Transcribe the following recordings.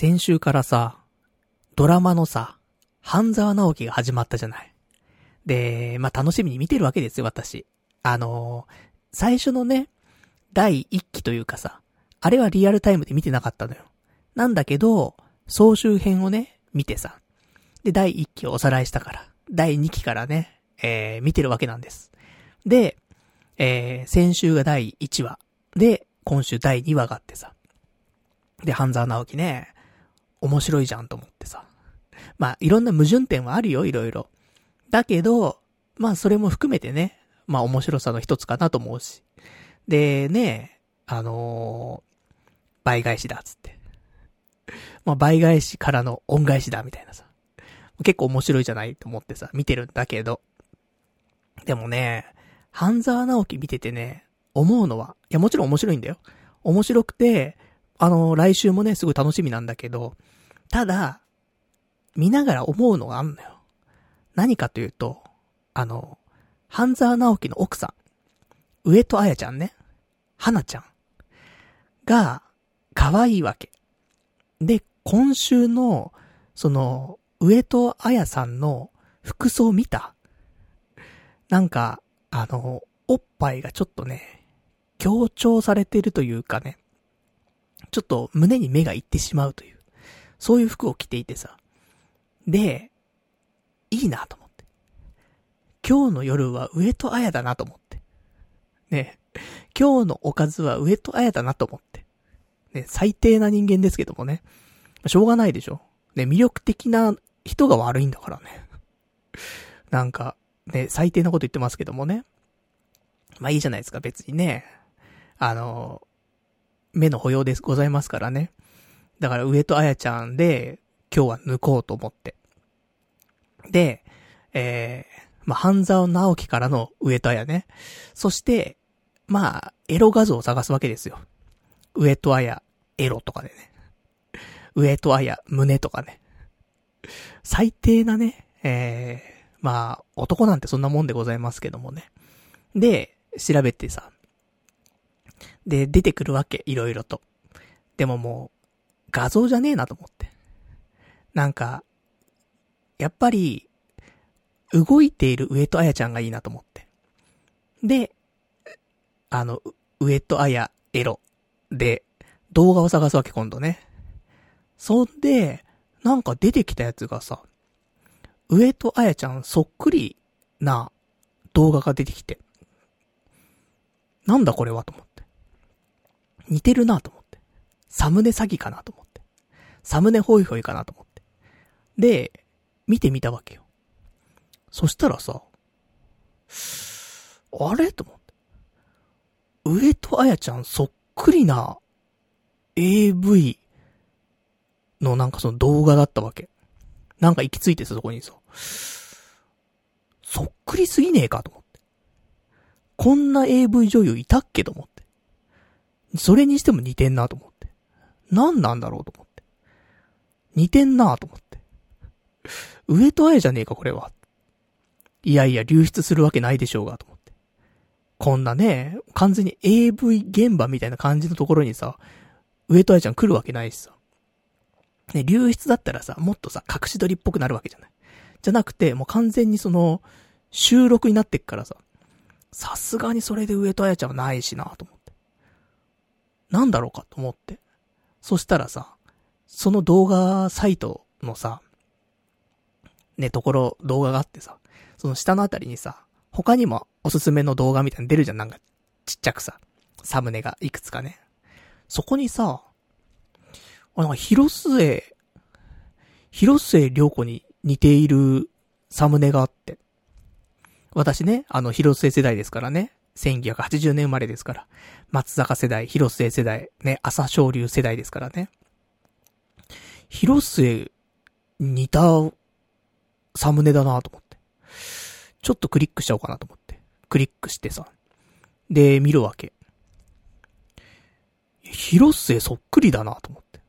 先週からさ、ドラマのさ、半沢直樹が始まったじゃない。で、まあ、楽しみに見てるわけですよ、私。あのー、最初のね、第一期というかさ、あれはリアルタイムで見てなかったのよ。なんだけど、総集編をね、見てさ。で、第一期をおさらいしたから、第二期からね、えー、見てるわけなんです。で、えー、先週が第1話。で、今週第2話があってさ。で、半沢直樹ね、面白いじゃんと思ってさ。まあ、いろんな矛盾点はあるよ、いろいろ。だけど、まあ、それも含めてね、まあ、面白さの一つかなと思うし。で、ね、あのー、倍返しだ、つって。まあ、倍返しからの恩返しだ、みたいなさ。結構面白いじゃないと思ってさ、見てるんだけど。でもね、半沢直樹見ててね、思うのは、いや、もちろん面白いんだよ。面白くて、あの、来週もね、すごい楽しみなんだけど、ただ、見ながら思うのがあんのよ。何かというと、あの、半沢直樹の奥さん、上戸彩ちゃんね、花ちゃんが、可愛いわけ。で、今週の、その、上戸彩さんの服装見たなんか、あの、おっぱいがちょっとね、強調されてるというかね、ちょっと胸に目がいってしまうという、そういう服を着ていてさ。で、いいなと思って。今日の夜は上戸彩だなと思って。ね。今日のおかずは上戸彩だなと思って。ね、最低な人間ですけどもね。しょうがないでしょ。ね、魅力的な人が悪いんだからね。なんか、ね、最低なこと言ってますけどもね。まあいいじゃないですか、別にね。あの、目の保養ですございますからね。だから上戸彩ちゃんで、今日は抜こうと思って。で、えー、まあ、半沢直樹からの上戸彩ね。そして、まあ、エロ画像を探すわけですよ。上戸彩、エロとかでね。上戸彩、胸とかね。最低なね、えー、まあ、男なんてそんなもんでございますけどもね。で、調べてさ。で、出てくるわけ、いろいろと。でももう、画像じゃねえなと思って。なんか、やっぱり、動いている上戸彩ちゃんがいいなと思って。で、あの、上戸彩エロで、動画を探すわけ今度ね。そんで、なんか出てきたやつがさ、上戸彩ちゃんそっくりな動画が出てきて。なんだこれはと思って。似てるなと思って。サムネ詐欺かなと思って。サムネホイホイかなと思って。で、見てみたわけよ。そしたらさ、あれと思って。上戸彩ちゃんそっくりな AV のなんかその動画だったわけ。なんか行き着いてさ、そこにさ。そっくりすぎねえかと思って。こんな AV 女優いたっけと思って。それにしても似てんなと思って。何なんだろうと思って。似てんなと思って。上戸彩じゃねえか、これは。いやいや、流出するわけないでしょうが、と思って。こんなね、完全に AV 現場みたいな感じのところにさ、上戸彩ちゃん来るわけないしさ。ね、流出だったらさ、もっとさ、隠し撮りっぽくなるわけじゃない。じゃなくて、もう完全にその、収録になってっからさ、さすがにそれで上戸彩ちゃんはないしなと思って。なんだろうかと思って。そしたらさ、その動画サイトのさ、ね、ところ、動画があってさ、その下のあたりにさ、他にもおすすめの動画みたいに出るじゃん、なんか、ちっちゃくさ、サムネがいくつかね。そこにさ、あ、なんか広末、広末涼子に似ているサムネがあって。私ね、あの、広末世代ですからね。1980年生まれですから。松坂世代、広末世代、ね、朝昇竜世代ですからね。広末、似た、サムネだなと思って。ちょっとクリックしちゃおうかなと思って。クリックしてさ。で、見るわけ。広末そっくりだなと思って。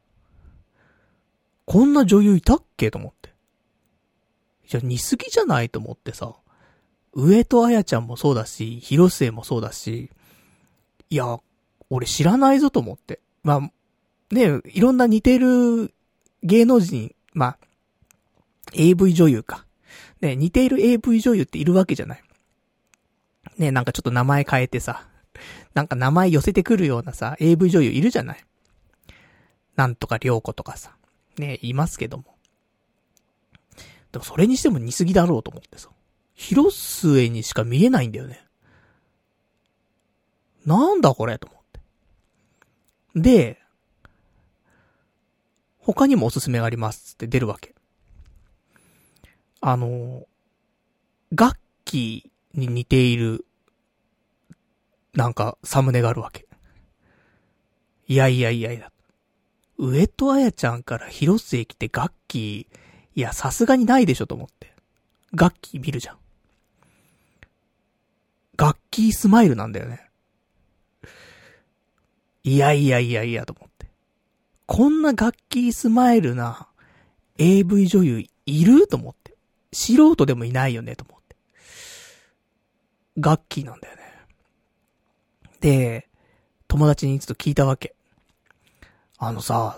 こんな女優いたっけと思って。いや、似すぎじゃないと思ってさ。上戸彩ちゃんもそうだし、広末もそうだし、いや、俺知らないぞと思って。まあ、ね、いろんな似てる芸能人、まあ、AV 女優か。ね、似ている AV 女優っているわけじゃない。ね、なんかちょっと名前変えてさ、なんか名前寄せてくるようなさ、AV 女優いるじゃない。なんとか良子とかさ、ね、いますけども。でもそれにしても似すぎだろうと思ってさ。広末にしか見えないんだよね。なんだこれと思って。で、他にもおすすめがありますって出るわけ。あの、楽器に似ている、なんか、サムネがあるわけ。いやいやいやいや。上戸彩ちゃんから広末来て楽器、いや、さすがにないでしょと思って。楽器見るじゃん。楽器スマイルなんだよね。いやいやいやいやと思って。こんな楽器スマイルな AV 女優いると思って。素人でもいないよねと思って。楽器なんだよね。で、友達にちょっと聞いたわけ。あのさ、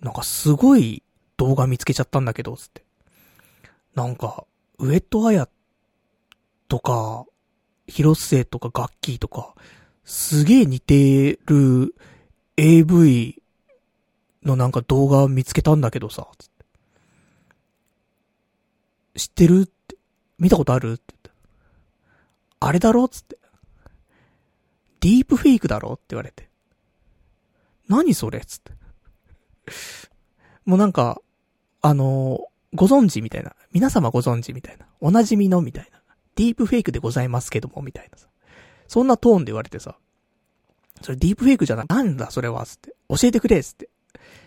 なんかすごい動画見つけちゃったんだけど、つって。なんか、ウェットアヤとか、広末とかガッキーとか、すげえ似てる AV のなんか動画見つけたんだけどさ、つって。知ってるって？見たことあるってって。あれだろ？つって。ディープフェイクだろ？って言われて。何それ？つって。もうなんか、あのー、ご存知みたいな。皆様ご存知みたいな。おなじみのみたいな。ディープフェイクでございますけども、みたいなさ。そんなトーンで言われてさ、それディープフェイクじゃない、なんだそれは、つって。教えてくれ、つって。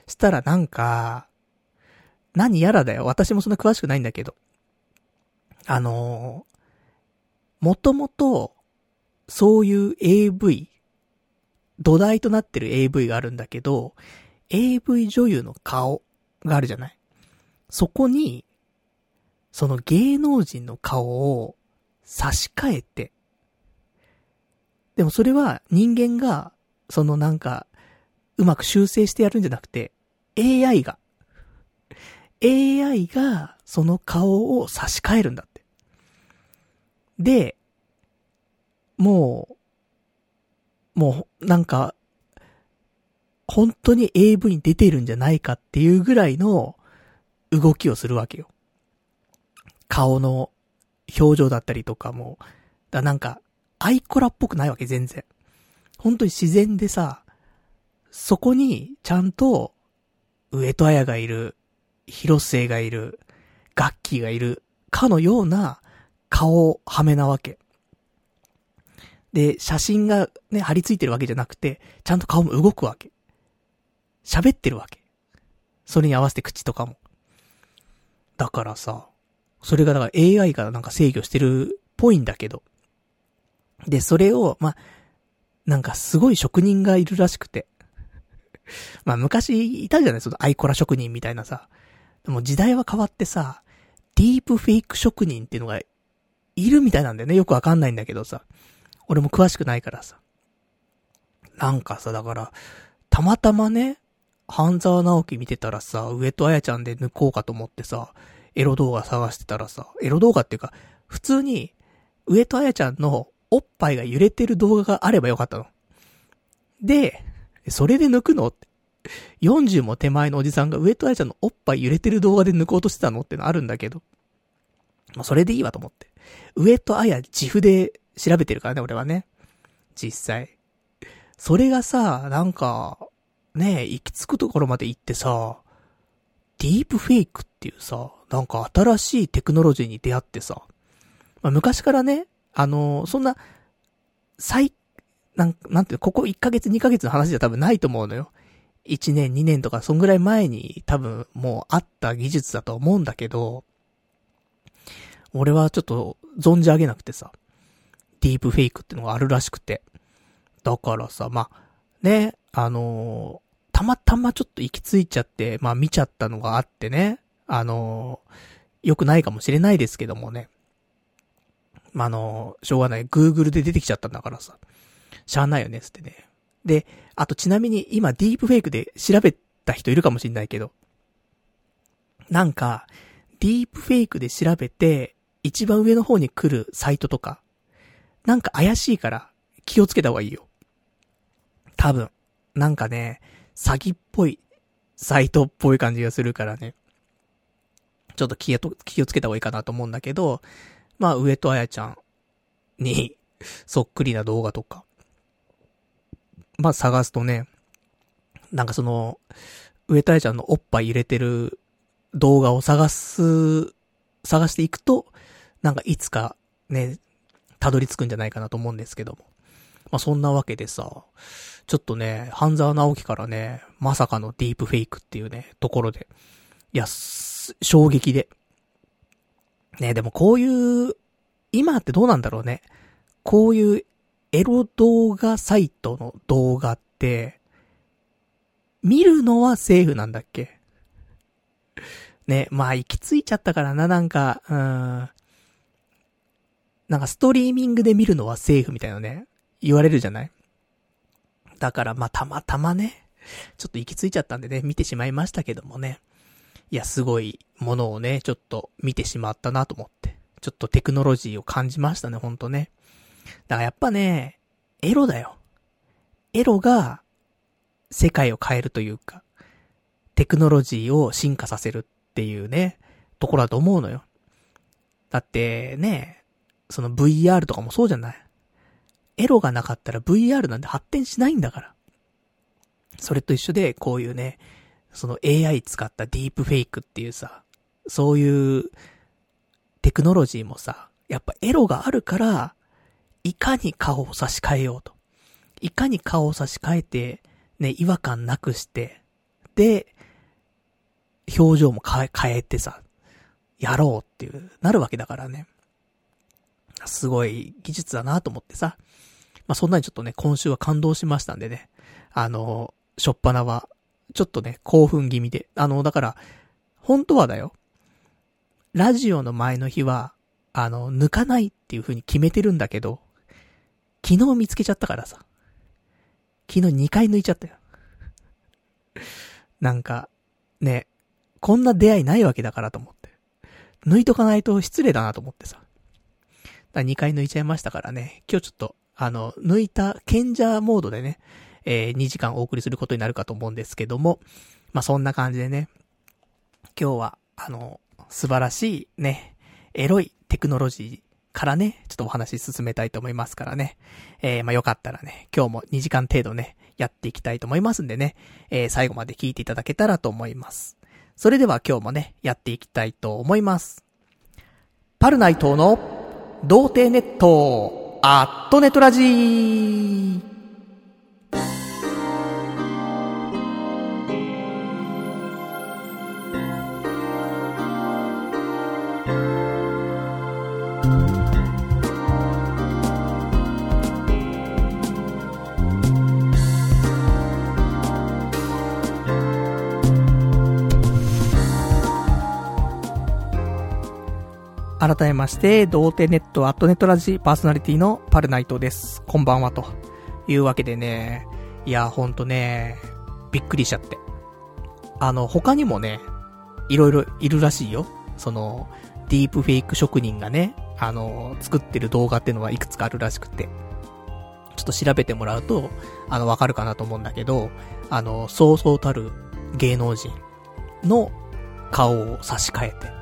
したらなんか、何やらだよ。私もそんな詳しくないんだけど。あのー、もともと、そういう AV、土台となってる AV があるんだけど、AV 女優の顔があるじゃないそこに、その芸能人の顔を差し替えて、でもそれは人間が、そのなんか、うまく修正してやるんじゃなくて、AI が、AI がその顔を差し替えるんだって。で、もう、もう、なんか、本当に AV に出てるんじゃないかっていうぐらいの動きをするわけよ。顔の表情だったりとかも、だなんか、アイコラっぽくないわけ、全然。本当に自然でさ、そこに、ちゃんと、上戸彩がいる、広末がいる、ガッキーがいる、かのような顔はめなわけ。で、写真がね、貼り付いてるわけじゃなくて、ちゃんと顔も動くわけ。喋ってるわけ。それに合わせて口とかも。だからさ、それがだから AI がなんか制御してるっぽいんだけど。で、それを、まなんかすごい職人がいるらしくて。まあ昔いたじゃない？そのアイコラ職人みたいなさ。でも時代は変わってさ、ディープフェイク職人っていうのがいるみたいなんだよね。よくわかんないんだけどさ。俺も詳しくないからさ。なんかさ、だから、たまたまね、半沢直樹見てたらさ、上戸彩ちゃんで抜こうかと思ってさ、エロ動画探してたらさ、エロ動画っていうか、普通に、上戸彩ちゃんのおっぱいが揺れてる動画があればよかったの。で、それで抜くのって。40も手前のおじさんが上戸彩ちゃんのおっぱい揺れてる動画で抜こうとしてたのってのあるんだけど。まあ、それでいいわと思って。上戸彩自負で調べてるからね、俺はね。実際。それがさ、なんか、ね行き着くところまで行ってさ、ディープフェイクっていうさ、なんか新しいテクノロジーに出会ってさ、まあ、昔からね、あのー、そんな、最、なん、なんていうここ1ヶ月2ヶ月の話じゃ多分ないと思うのよ。1年2年とかそんぐらい前に多分もうあった技術だと思うんだけど、俺はちょっと存じ上げなくてさ、ディープフェイクってのがあるらしくて。だからさ、まあ、ね、あのー、たまたまちょっと行き着いちゃって、まあ見ちゃったのがあってね、あの、良くないかもしれないですけどもね。まあ、の、しょうがない。Google で出てきちゃったんだからさ。しゃあないよね、つってね。で、あとちなみに今ディープフェイクで調べた人いるかもしれないけど、なんか、ディープフェイクで調べて、一番上の方に来るサイトとか、なんか怪しいから気をつけた方がいいよ。多分。なんかね、詐欺っぽい、サイトっぽい感じがするからね。ちょっと気を気をつけた方がいいかなと思うんだけど、まあ、上戸彩ちゃんに そっくりな動画とか、まあ探すとね、なんかその、上戸彩ちゃんのおっぱい入れてる動画を探す、探していくと、なんかいつかね、たどり着くんじゃないかなと思うんですけども。まあそんなわけでさ、ちょっとね、半沢直樹からね、まさかのディープフェイクっていうね、ところで、いや、衝撃で。ね、でもこういう、今ってどうなんだろうね。こういうエロ動画サイトの動画って、見るのはセーフなんだっけ？ね、まあ行き着いちゃったからな、なんか、うん。なんかストリーミングで見るのはセーフみたいなね、言われるじゃない？だからまあたまたまね、ちょっと行き着いちゃったんでね、見てしまいましたけどもね。いや、すごいものをね、ちょっと見てしまったなと思って。ちょっとテクノロジーを感じましたね、ほんとね。だからやっぱね、エロだよ。エロが世界を変えるというか、テクノロジーを進化させるっていうね、ところだと思うのよ。だってね、その VR とかもそうじゃない？エロがなかったら VR なんて発展しないんだから。それと一緒で、こういうね、その AI 使ったディープフェイクっていうさ、そういうテクノロジーもさ、やっぱエロがあるから、いかに顔を差し替えようと。いかに顔を差し替えて、ね、違和感なくして、で、表情も変え、変えてさ、やろうっていう、なるわけだからね。すごい技術だなと思ってさ。まあ、そんなにちょっとね、今週は感動しましたんでね。あの、しょっぱなは、ちょっとね、興奮気味で。あの、だから、本当はだよ。ラジオの前の日は、あの、抜かないっていう風に決めてるんだけど、昨日見つけちゃったからさ。昨日2回抜いちゃったよ。なんか、ね、こんな出会いないわけだからと思って。抜いとかないと失礼だなと思ってさ。だ2回抜いちゃいましたからね。今日ちょっと、あの、抜いた賢者モードでね、えー、2時間お送りすることになるかと思うんですけども、まあ、そんな感じでね、今日は、あの、素晴らしいね、エロいテクノロジーからね、ちょっとお話し進めたいと思いますからね。えー、まあ、よかったらね、今日も2時間程度ね、やっていきたいと思いますんでね、えー、最後まで聞いていただけたらと思います。それでは今日もね、やっていきたいと思います。パルナイトの童貞ネット、アットネトラジー改めまして、童貞ネットアットネットラジパーソナリティのパルナイトです。こんばんはと。いうわけでね、いや、ほんとね、びっくりしちゃって。あの、他にもね、いろいろいるらしいよ。その、ディープフェイク職人がね、あの、作ってる動画っていうのはいくつかあるらしくて。ちょっと調べてもらうと、あの、わかるかなと思うんだけど、あの、そうそうたる芸能人の顔を差し替えて、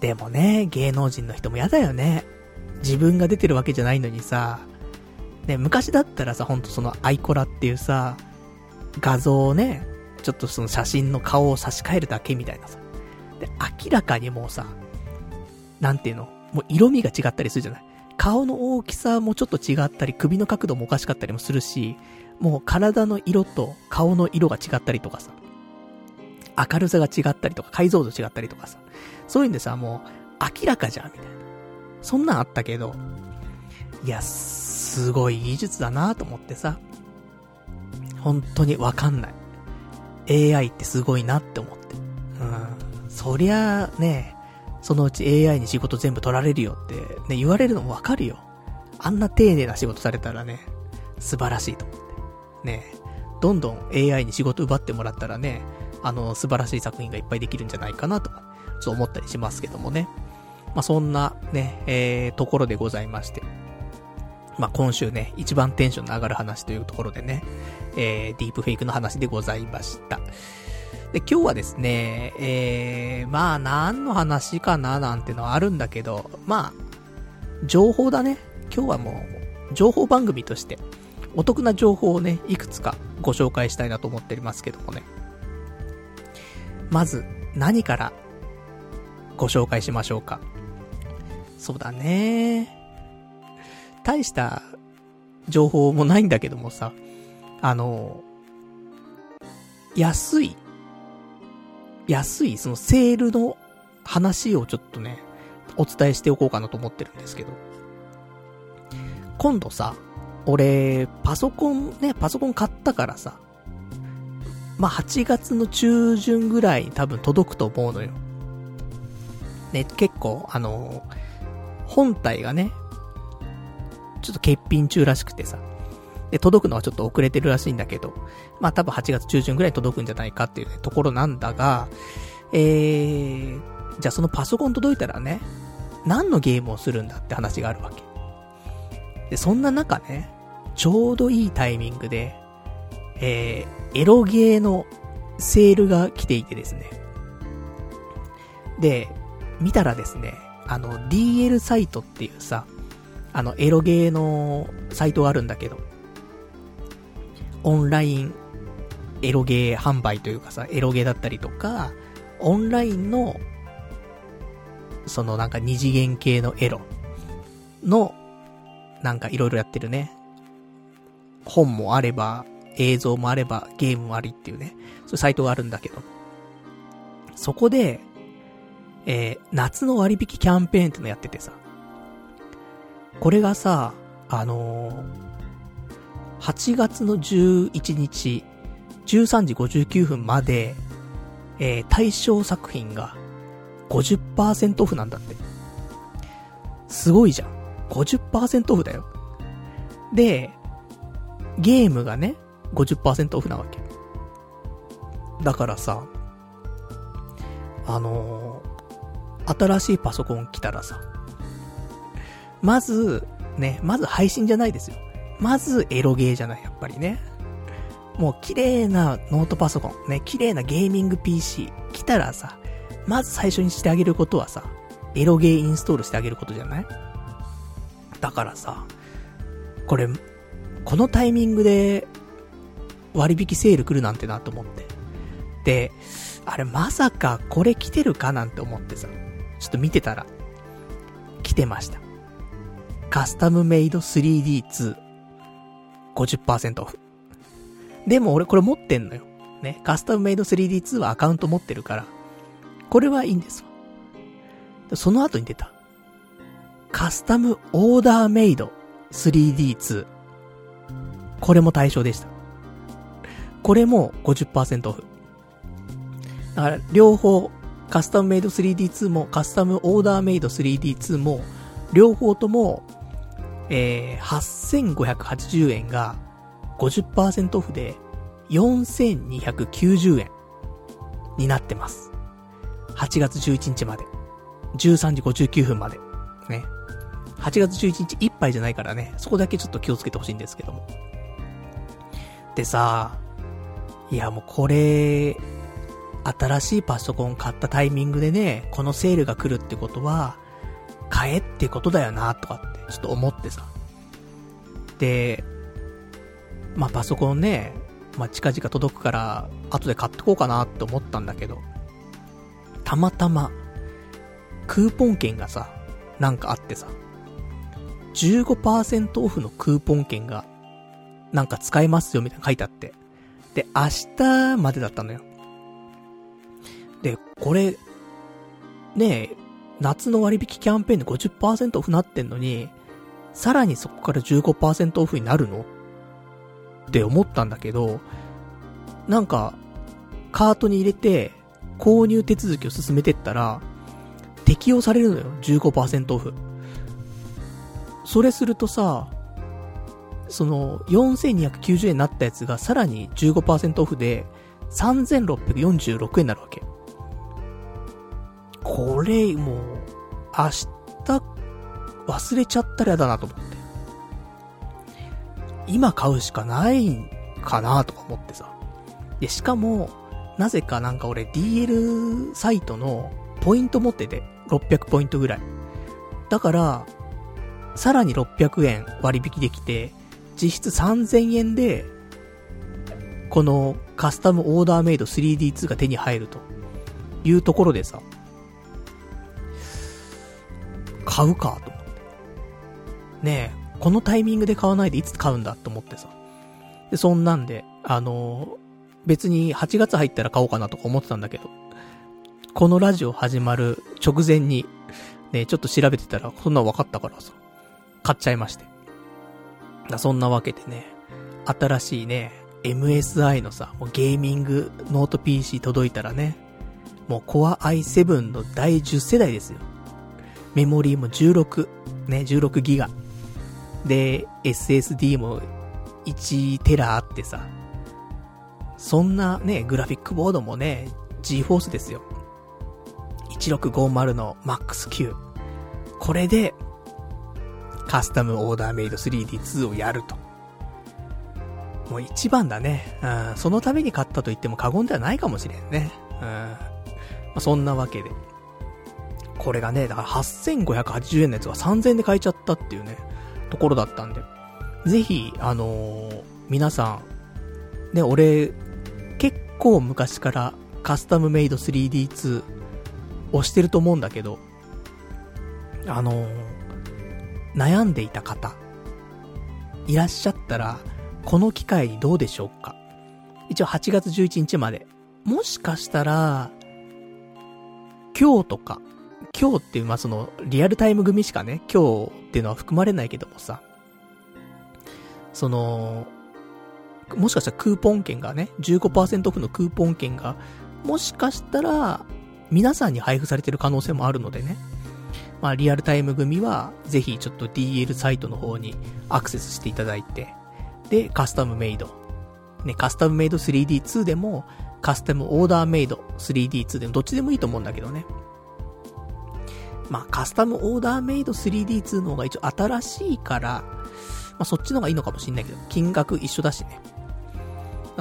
でもね、芸能人の人も嫌だよね。自分が出てるわけじゃないのにさ、ね、昔だったらさ、ほんとそのアイコラっていうさ、画像をね、ちょっとその写真の顔を差し替えるだけみたいなさ。で、明らかにもうさ、なんていうの？もう色味が違ったりするじゃない？顔の大きさもちょっと違ったり、首の角度もおかしかったりもするし、もう体の色と顔の色が違ったりとかさ、明るさが違ったりとか、解像度違ったりとかさ、そういうんでさ、もう、明らかじゃん、みたいな。そんなんあったけど、いや、すごい技術だなと思ってさ、本当にわかんない。AI ってすごいなって思って。うん。そりゃあ、ね、そのうち AI に仕事全部取られるよって、ね、言われるのもわかるよ。あんな丁寧な仕事されたらね、素晴らしいと思って。ね、どんどん AI に仕事奪ってもらったらね、あの、素晴らしい作品がいっぱいできるんじゃないかなと、ちょっと思ったりしますけどもね。まあ、そんなね、えー、ところでございまして。まあ、今週ね、一番テンションの上がる話というところでね、えー、ディープフェイクの話でございました。で、今日はですね、えー、まあ、何の話かななんてのはあるんだけど、まあ、情報だね。今日はもう、情報番組として、お得な情報をね、いくつかご紹介したいなと思っておりますけどもね。まず、何からご紹介しましょうか？そうだね。大した情報もないんだけどもさ、あの、安い、安い、そのセールの話をちょっとね、お伝えしておこうかなと思ってるんですけど。今度さ、俺、パソコンね、パソコン買ったからさ、まあ、8月の中旬ぐらいに多分届くと思うのよ。ね、結構、あの本体がね、ちょっと欠品中らしくてさ。で、届くのはちょっと遅れてるらしいんだけど、まあ多分8月中旬ぐらいに届くんじゃないかっていう、ね、ところなんだが、えー、じゃあそのパソコン届いたらね、何のゲームをするんだって話があるわけ。で、そんな中ね、ちょうどいいタイミングで、えー、エロゲーのセールが来ていてですね。で、見たらですね、あの、DL サイトっていうさ、あの、エロゲーのサイトがあるんだけど、オンラインエロゲー販売というかさ、エロゲーだったりとか、オンラインの、そのなんか二次元系のエロの、なんかいろいろやってるね。本もあれば、映像もあれば、ゲームもありっていうね、そういうサイトがあるんだけど、そこで、えー、夏の割引キャンペーンってのやっててさ、これがさ、あのー、8月の11日、13時59分まで、えー、対象作品が50%オフなんだって。すごいじゃん。50%オフだよ。で、ゲームがね、50%オフなわけ。だからさ、あのー、新しいパソコン来たらさ、まず、ね、まず配信じゃないですよ。まずエロゲーじゃない、やっぱりね。もう綺麗なノートパソコン、ね、綺麗なゲーミング PC 来たらさ、まず最初にしてあげることはさ、エロゲーインストールしてあげることじゃない？だからさ、これ、このタイミングで割引セール来るなんてなと思って。で、あれまさかこれ来てるかなんて思ってさ、ちょっと見てたら、来てました。カスタムメイド 3D2。50%オフ。でも俺これ持ってんのよ。ね。カスタムメイド 3D2 はアカウント持ってるから。これはいいんですわ。その後に出た。カスタムオーダーメイド 3D2。これも対象でした。これも50%オフ。だから、両方、カスタムメイド 3D2 も、カスタムオーダーメイド 3D2 も、両方とも、えー、8580円が50%オフで4290円になってます。8月11日まで。13時59分まで。ね。8月11日いっぱいじゃないからね、そこだけちょっと気をつけてほしいんですけども。でさ、いやもうこれ、新しいパソコン買ったタイミングでね、このセールが来るってことは、買えってことだよな、とかって、ちょっと思ってさ。で、まあ、パソコンね、まあ、近々届くから、後で買ってこうかなって思ったんだけど、たまたま、クーポン券がさ、なんかあってさ、15%オフのクーポン券が、なんか使えますよみたいな書いてあって。で、明日までだったのよ。で、これ、ねえ、夏の割引キャンペーンで50%オフなってんのに、さらにそこから15%オフになるの？って思ったんだけど、なんか、カートに入れて、購入手続きを進めてったら、適用されるのよ、15%オフ。それするとさ、その、4290円になったやつがさらに15%オフで、3646円になるわけ。これ、もう、明日、忘れちゃったら嫌だなと思って。今買うしかないんかなとか思ってさ。で、しかも、なぜかなんか俺 DL サイトのポイント持ってて、600ポイントぐらい。だから、さらに600円割引できて、実質3000円で、このカスタムオーダーメイド 3D2 が手に入るというところでさ、買うかと思って。ねえ、このタイミングで買わないでいつ買うんだと思ってさ。で、そんなんで、あの、別に8月入ったら買おうかなとか思ってたんだけど、このラジオ始まる直前に、ね、ちょっと調べてたら、そんな分かったからさ、買っちゃいまして。そんなわけでね、新しいね、MSI のさ、もうゲーミングノート PC 届いたらね、もう Core i7 の第10世代ですよ。メモリーも16、ね、16ギガ。で、SSD も1テラあってさ、そんなね、グラフィックボードもね、GForce ですよ。1650の MAX9。これで、カスタムオーダーメイド 3D2 をやると。もう一番だね。うん、そのために買ったと言っても過言ではないかもしれんね。うん。まあ、そんなわけで。これがね、だから8580円のやつが3000円で買えちゃったっていうね、ところだったんで。ぜひ、あのー、皆さん、ね、俺、結構昔からカスタムメイド 3D2 押してると思うんだけど、あのー、悩んでいた方、いらっしゃったら、この機会にどうでしょうか？一応8月11日まで。もしかしたら、今日とか、今日っていう、まあ、その、リアルタイム組しかね、今日っていうのは含まれないけどもさ、その、もしかしたらクーポン券がね、15%オフのクーポン券が、もしかしたら、皆さんに配布されてる可能性もあるのでね。まあ、リアルタイム組は、ぜひちょっと DL サイトの方にアクセスしていただいて、で、カスタムメイド。ね、カスタムメイド 3D2 でも、カスタムオーダーメイド 3D2 でも、どっちでもいいと思うんだけどね。まあ、カスタムオーダーメイド 3D2 の方が一応新しいから、まあ、そっちの方がいいのかもしんないけど、金額一緒だしね。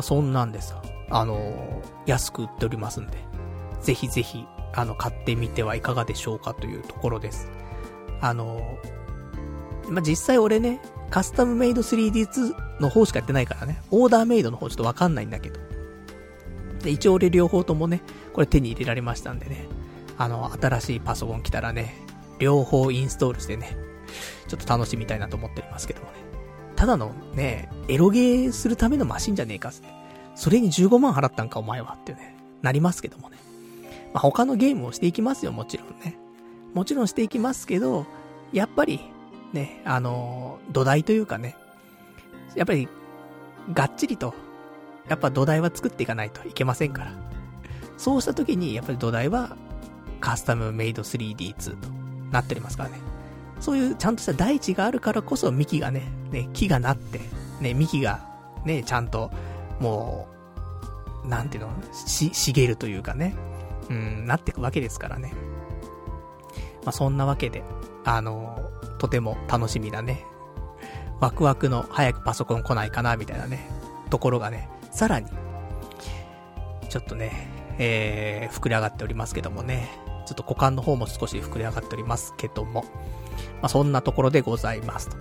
そんなんでさ、あのー、安く売っておりますんで、ぜひぜひ、あの、買ってみてはいかがでしょうかというところです。あの、まあ、実際俺ね、カスタムメイド 3D2 の方しかやってないからね、オーダーメイドの方ちょっとわかんないんだけど。で、一応俺両方ともね、これ手に入れられましたんでね、あの、新しいパソコン来たらね、両方インストールしてね、ちょっと楽しみたいなと思っておりますけどもね。ただのね、エロゲーするためのマシンじゃねえかって。それに15万払ったんかお前はってね、なりますけどもね。まあ、他のゲームをしていきますよ、もちろんね。もちろんしていきますけど、やっぱり、ね、あの土台というかね、やっぱり、がっちりと、やっぱ土台は作っていかないといけませんから。そうした時に、やっぱり土台は、カスタムメイド 3D2 となっておりますからね。そういうちゃんとした大地があるからこそ幹がね、ね、木がなって、ね、幹が、ね、ちゃんと、もう、なんていうの、し、茂るというかね、うん、なっていくわけですからね。まあ、そんなわけで、あのとても楽しみだね。ワクワクの早くパソコン来ないかな、みたいなね、ところがね、さらに、ちょっとね、えー、膨れ上がっておりますけどもね、ちょっと股間の方も少し膨れ上がっておりますけども、まあ、そんなところでございますと。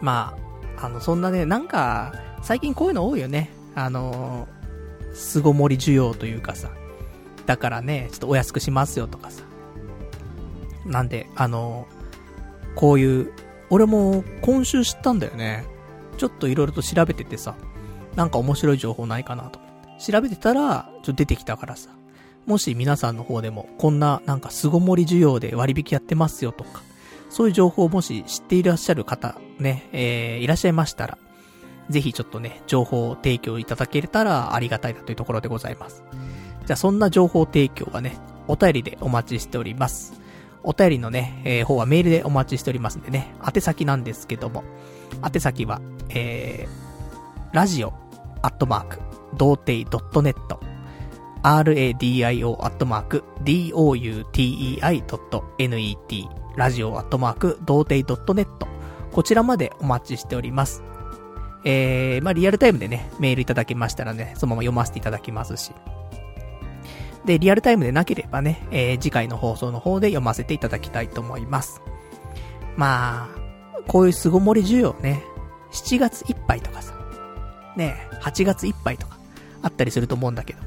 まあ、あの、そんなね、なんか、最近こういうの多いよね。あの巣ごもり需要というかさ、だからね、ちょっとお安くしますよとかさ。なんで、あのこういう、俺も今週知ったんだよね。ちょっと色々と調べててさ、なんか面白い情報ないかなと。調べてたら、ちょっと出てきたからさ。もし皆さんの方でも、こんななんか巣ごもり需要で割引やってますよとか、そういう情報をもし知っていらっしゃる方、ね、えー、いらっしゃいましたら、ぜひちょっとね、情報を提供いただけたらありがたいなというところでございます。じゃあそんな情報提供はね、お便りでお待ちしております。お便りのね、えー、方はメールでお待ちしておりますんでね、宛先なんですけども、宛先は、えー、ラジオ、アットマーク、童貞 .net、radio アットマーク、doutei.net、ラジオアットマーク、童貞 .net、こちらまでお待ちしております。えー、まあ、リアルタイムでね、メールいただけましたらね、そのまま読ませていただきますし。で、リアルタイムでなければね、えー、次回の放送の方で読ませていただきたいと思います。まあ、こういう巣ごもり需要ね、7月いっぱいとかさ、ね、8月いっぱいとか、あったりすると思うんだけど。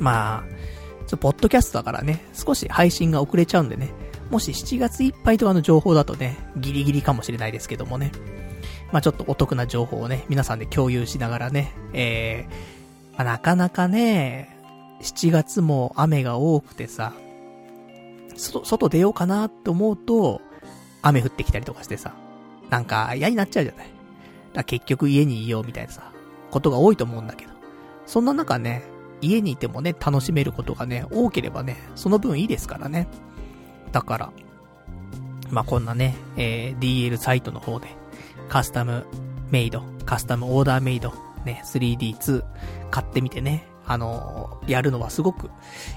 まあ、ちょ、ポッドキャストだからね、少し配信が遅れちゃうんでね、もし7月いっぱいとかの情報だとね、ギリギリかもしれないですけどもね。まあちょっとお得な情報をね、皆さんで共有しながらね、えー、まあ、なかなかね、7月も雨が多くてさ、外、外出ようかなって思うと、雨降ってきたりとかしてさ、なんか嫌になっちゃうじゃない。だ結局家にいようみたいなさ、ことが多いと思うんだけど。そんな中ね、家にいてもね、楽しめることがね、多ければね、その分いいですからね。だから、まあ、こんなね、えー、DL サイトの方で、カスタムメイド、カスタムオーダーメイド、ね、3D2 買ってみてね、あの、やるのはすごく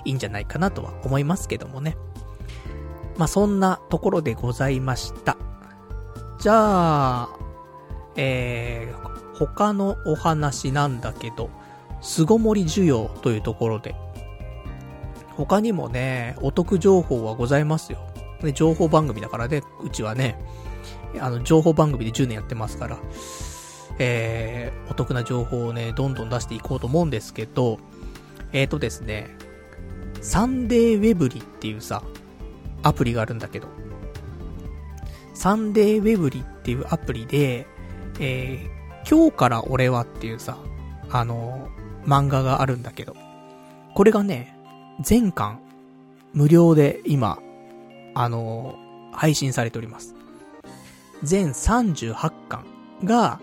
いいんじゃないかなとは思いますけどもね。まあ、そんなところでございました。じゃあ、えー、他のお話なんだけど、巣ごもり需要というところで、他にもね、お得情報はございますよ。ね、情報番組だからね、うちはね、あの、情報番組で10年やってますから、えー、お得な情報をね、どんどん出していこうと思うんですけど、えーとですね、サンデーウェブリっていうさ、アプリがあるんだけど、サンデーウェブリっていうアプリで、えー、今日から俺はっていうさ、あの漫画があるんだけど、これがね、全巻、無料で今、あの、配信されております。全38巻が、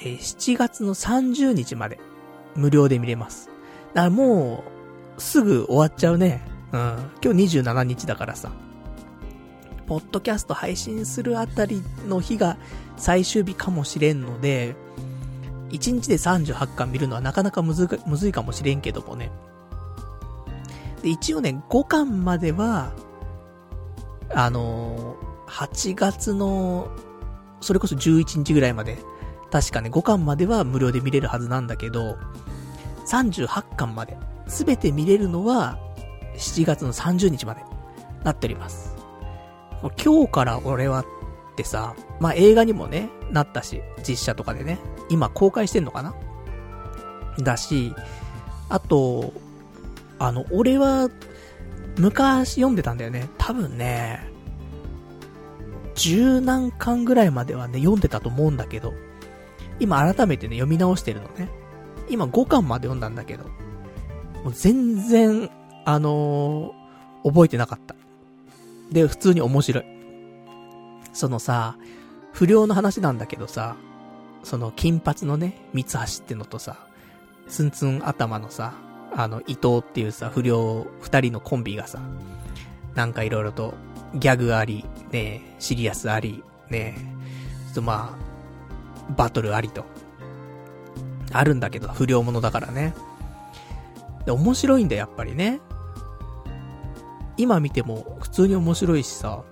えー、7月の30日まで無料で見れます。だからもう、すぐ終わっちゃうね。うん。今日27日だからさ。ポッドキャスト配信するあたりの日が最終日かもしれんので、1日で38巻見るのはなかなかむずむずいかもしれんけどもね。で、一応ね、5巻までは、あのー、8月の、それこそ11日ぐらいまで、確かね、5巻までは無料で見れるはずなんだけど、38巻まで、すべて見れるのは、7月の30日まで、なっております。今日から俺はってさ、まあ、映画にもね、なったし、実写とかでね、今公開してんのかな？だし、あと、あの、俺は、昔読んでたんだよね。多分ね、十何巻ぐらいまではね、読んでたと思うんだけど、今改めてね、読み直してるのね。今5巻まで読んだんだけど、もう全然、あのー、覚えてなかった。で、普通に面白い。そのさ、不良の話なんだけどさ、その金髪のね、三橋ってのとさ、ツンツン頭のさ、あの、伊藤っていうさ、不良二人のコンビがさ、なんかいろいろと、ギャグあり、ね、シリアスあり、ね、ちょっとまあ、バトルありと。あるんだけど、不良者だからね。で、面白いんだよ、やっぱりね。今見ても普通に面白いしさ。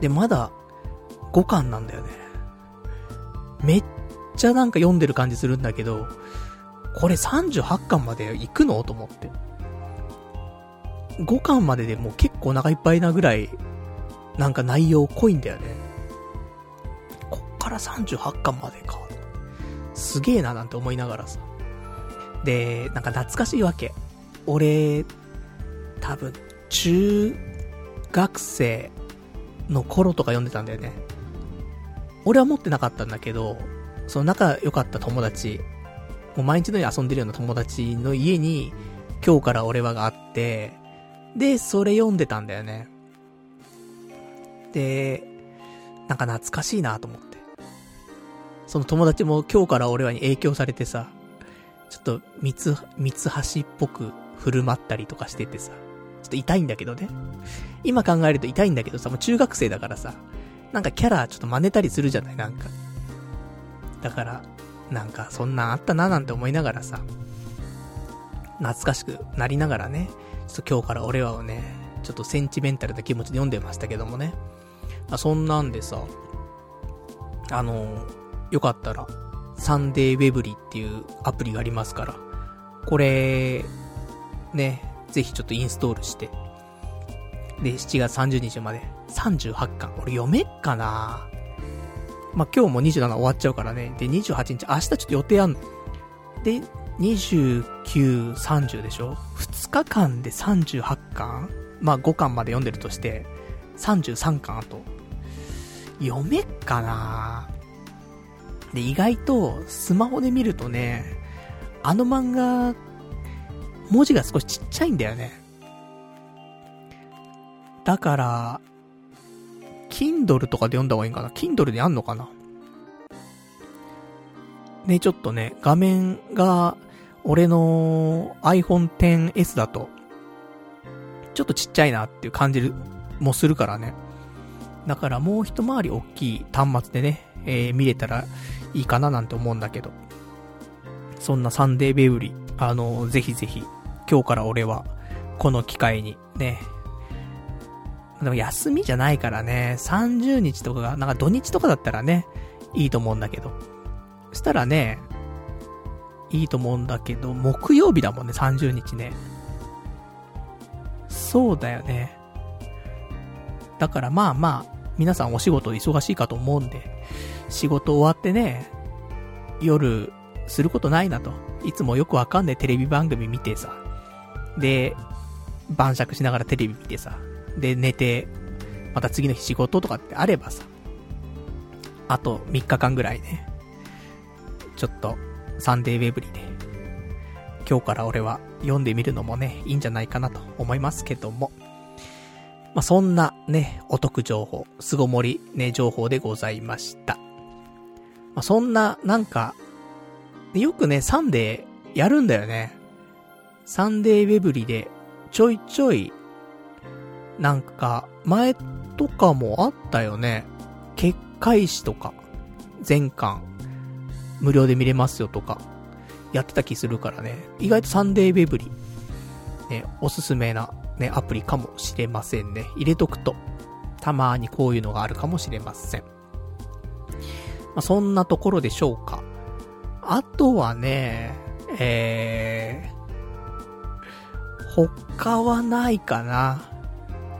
で、まだ5巻なんだよね。めっちゃなんか読んでる感じするんだけど、これ38巻まで行くの？と思って。5巻まででもう結構お腹いっぱいなぐらい、なんか内容濃いんだよね。から38巻までか。すげえななんて思いながらさ。で、なんか懐かしいわけ。俺、多分、中学生の頃とか読んでたんだよね。俺は持ってなかったんだけど、その仲良かった友達、もう毎日のように遊んでるような友達の家に、今日から俺はがあって、で、それ読んでたんだよね。で、なんか懐かしいなと思って。その友達も今日から俺はに影響されてさ、ちょっと、三つ、三つ橋っぽく振る舞ったりとかしててさ、ちょっと痛いんだけどね。今考えると痛いんだけどさ、もう中学生だからさ、なんかキャラちょっと真似たりするじゃない？なんか。だから、なんかそんなんあったななんて思いながらさ、懐かしくなりながらね、ちょっと今日から俺はをね、ちょっとセンチメンタルな気持ちで読んでましたけどもね。あ、そんなんでさ、あの、よかったら、サンデーウェブリっていうアプリがありますから、これ、ね、ぜひちょっとインストールして、で、7月30日まで、38巻。俺読めっかなまあ、今日も27終わっちゃうからね。で、28日、明日ちょっと予定あんの。で、29、30でしょ ?2 日間で38巻まあ、5巻まで読んでるとして、33巻あと。読めっかなで、意外と、スマホで見るとね、あの漫画、文字が少しちっちゃいんだよね。だから、Kindle とかで読んだ方がいいんかな ?Kindle であんのかな？ね、ちょっとね、画面が、俺の iPhone XS だと、ちょっとちっちゃいなっていう感じ、もするからね。だからもう一回り大きい端末でね、えー、見れたらいいかななんて思うんだけど。そんなサンデーベウリ、あの、ぜひぜひ、今日から俺は、この機会に、ね。でも休みじゃないからね、30日とかが、なんか土日とかだったらね、いいと思うんだけど。そしたらね、いいと思うんだけど、木曜日だもんね、30日ね。そうだよね。だからまあまあ、皆さんお仕事忙しいかと思うんで、仕事終わってね、夜、することないなと。いつもよくわかんないテレビ番組見てさ。で、晩酌しながらテレビ見てさ。で、寝て、また次の日仕事とかってあればさ。あと3日間ぐらいね。ちょっと、サンデーウェブリで、今日から俺は読んでみるのもね、いいんじゃないかなと思いますけども。まあ、そんなね、お得情報、凄盛りね、情報でございました。まあ、そんな、なんか、よくね、サンデーやるんだよね。サンデーウェブリで、ちょいちょい、なんか、前とかもあったよね。結界誌とか、全巻、無料で見れますよとか、やってた気するからね。意外とサンデーウェブリ、ね、おすすめな、ね、アプリかもしれませんね。入れとくと、たまにこういうのがあるかもしれません。まあ、そんなところでしょうか。あとはね、えー、他はないかな。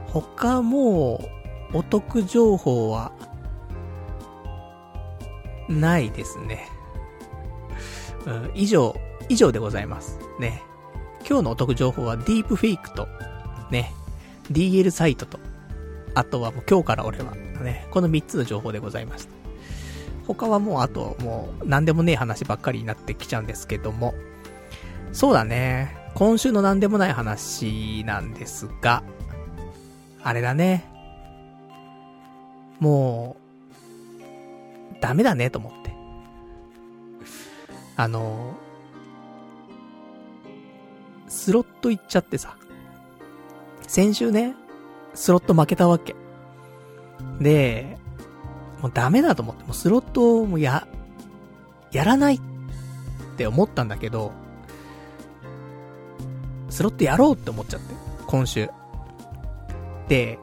他もう、お得情報は、ないですね。うん、以上、以上でございます。ね。今日のお得情報はディープフェイクと、ね、DL サイトと、あとはもう今日から俺は、ね、この3つの情報でございました。他はもうあと、もう何でもねえ話ばっかりになってきちゃうんですけども、そうだね。今週の何でもない話なんですが、あれだね。もう、ダメだねと思って。あの、スロット行っちゃってさ。先週ね、スロット負けたわけ。で、もうダメだと思って、もうスロットもや、やらないって思ったんだけど、スロットやろうって思っちゃって、今週。で、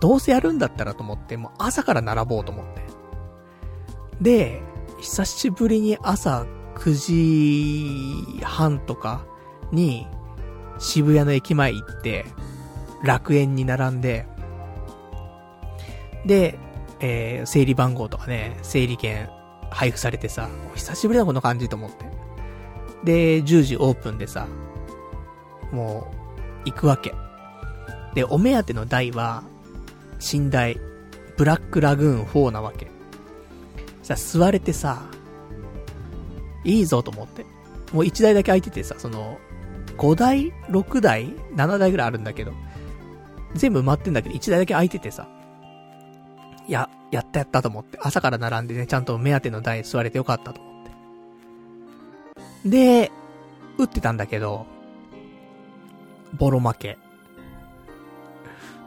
どうせやるんだったらと思って、もう朝から並ぼうと思って。で、久しぶりに朝9時半とかに渋谷の駅前行って、楽園に並んで、で、えー、整理番号とかね、整理券配布されてさ、久しぶりだこの感じと思って。で、10時オープンでさ、もう、行くわけ。で、お目当ての台は、寝台、ブラックラグーン4なわけ。さ、座れてさ、いいぞと思って。もう1台だけ空いててさ、その、5台 ?6 台 ?7 台ぐらいあるんだけど、全部埋まってんだけど、1台だけ空いててさ、いや、やったやったと思って。朝から並んでね、ちゃんと目当ての台座れてよかったと思って。で、打ってたんだけど、ボロ負け。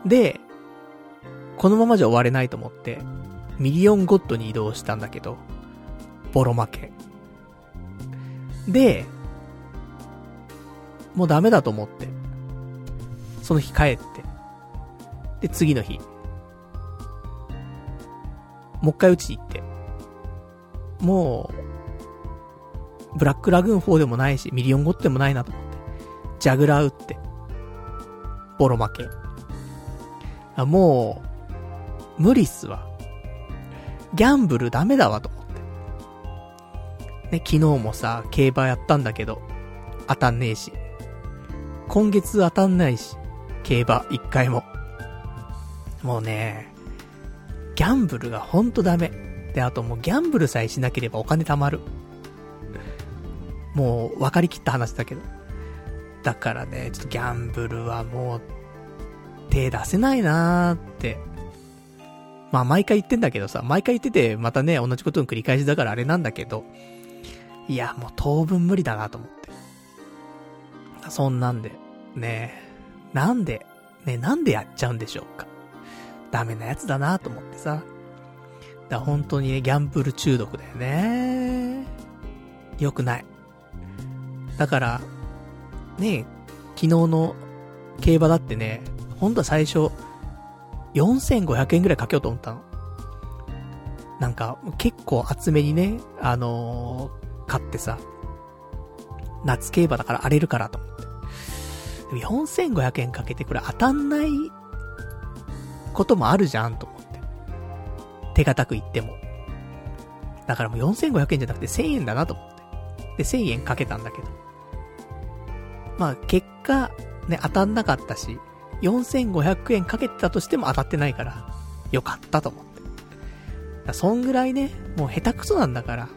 で、このままじゃ終われないと思って、ミリオンゴッドに移動したんだけど、ボロ負け。で、もうダメだと思って、その日帰って、で、次の日、もう一回打ちに行って、もう、ブラックラグーン4でもないし、ミリオンゴッでもないなと思って、ジャグラー打って、ボロ負け。あ、もう、無理っすわ。ギャンブルダメだわと思って。ね、昨日もさ、競馬やったんだけど、当たんねえし。今月当たんないし、競馬一回も。もうね、ギャンブルがほんとダメ。で、あともうギャンブルさえしなければお金貯まる。もう分かりきった話だけど。だからね、ちょっとギャンブルはもう、手出せないなーって。まあ毎回言ってんだけどさ、毎回言っててまたね、同じことの繰り返しだからあれなんだけど、いや、もう当分無理だなと思って。そんなんで、ねなんで、ねなんでやっちゃうんでしょうか。ダメなやつだなと思ってさ。だ本当にね、ギャンブル中毒だよね。良くない。だから、ね昨日の競馬だってね、ほんとは最初、4500円ぐらいかけようと思ったの。なんか、結構厚めにね、あのー、買ってさ、夏競馬だから荒れるからと思って。4500円かけてこれ当たんないこともあるじゃんと思って。手堅く言っても。だからもう4500円じゃなくて1000円だなと思って。で、1000円かけたんだけど。まあ、結果、ね、当たんなかったし、4500円かけてたとしても当たってないから、よかったと思って。だそんぐらいね、もう下手くそなんだから、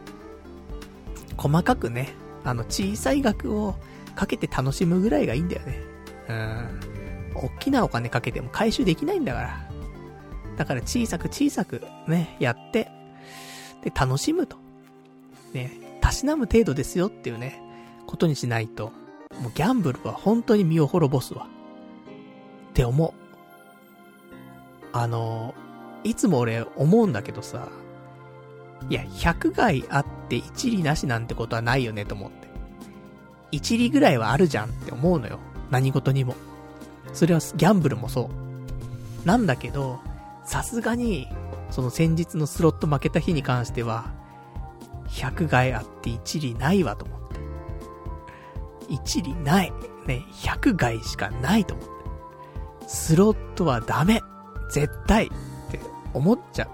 細かくね、あの、小さい額をかけて楽しむぐらいがいいんだよね。うん。大きなお金かけても回収できないんだから。だから小さく小さくね、やって、で、楽しむと。ね、たしなむ程度ですよっていうね、ことにしないと、もうギャンブルは本当に身を滅ぼすわ。って思う。あの、いつも俺思うんだけどさ、いや、100害あって一理なしなんてことはないよねと思って。一理ぐらいはあるじゃんって思うのよ。何事にも。それはギャンブルもそう。なんだけど、さすがに、その先日のスロット負けた日に関しては、100害あって一理ないわと思って。一理ない。ね、100害しかないと思って。スロットはダメ絶対って思っちゃう。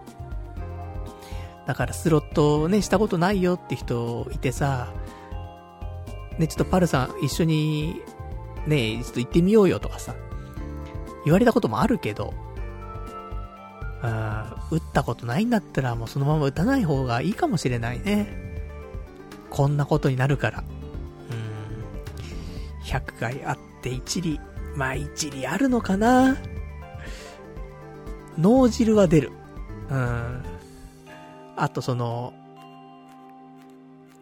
だからスロットね、したことないよって人いてさ、ね、ちょっとパルさん一緒に、ね、ちょっと行ってみようよとかさ、言われたこともあるけど、打ったことないんだったらもうそのまま打たない方がいいかもしれないね。こんなことになるから。うん。100回あって一理。まあ一理あるのかな脳汁は出る。うん。あとその、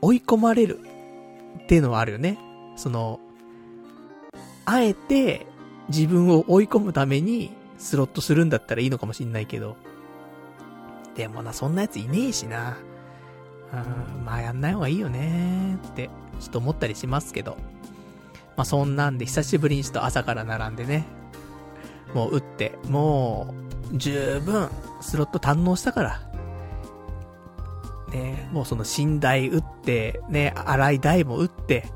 追い込まれるっていうのはあるよね。その、あえて自分を追い込むためにスロットするんだったらいいのかもしんないけど。でもな、そんなやついねえしな。うん、まあやんない方がいいよねって、ちょっと思ったりしますけど。まあそんなんで久しぶりにちょっと朝から並んでね。もう打って、もう、十分、スロット堪能したから。ね、もうその寝台打って、ね、洗い台も打って、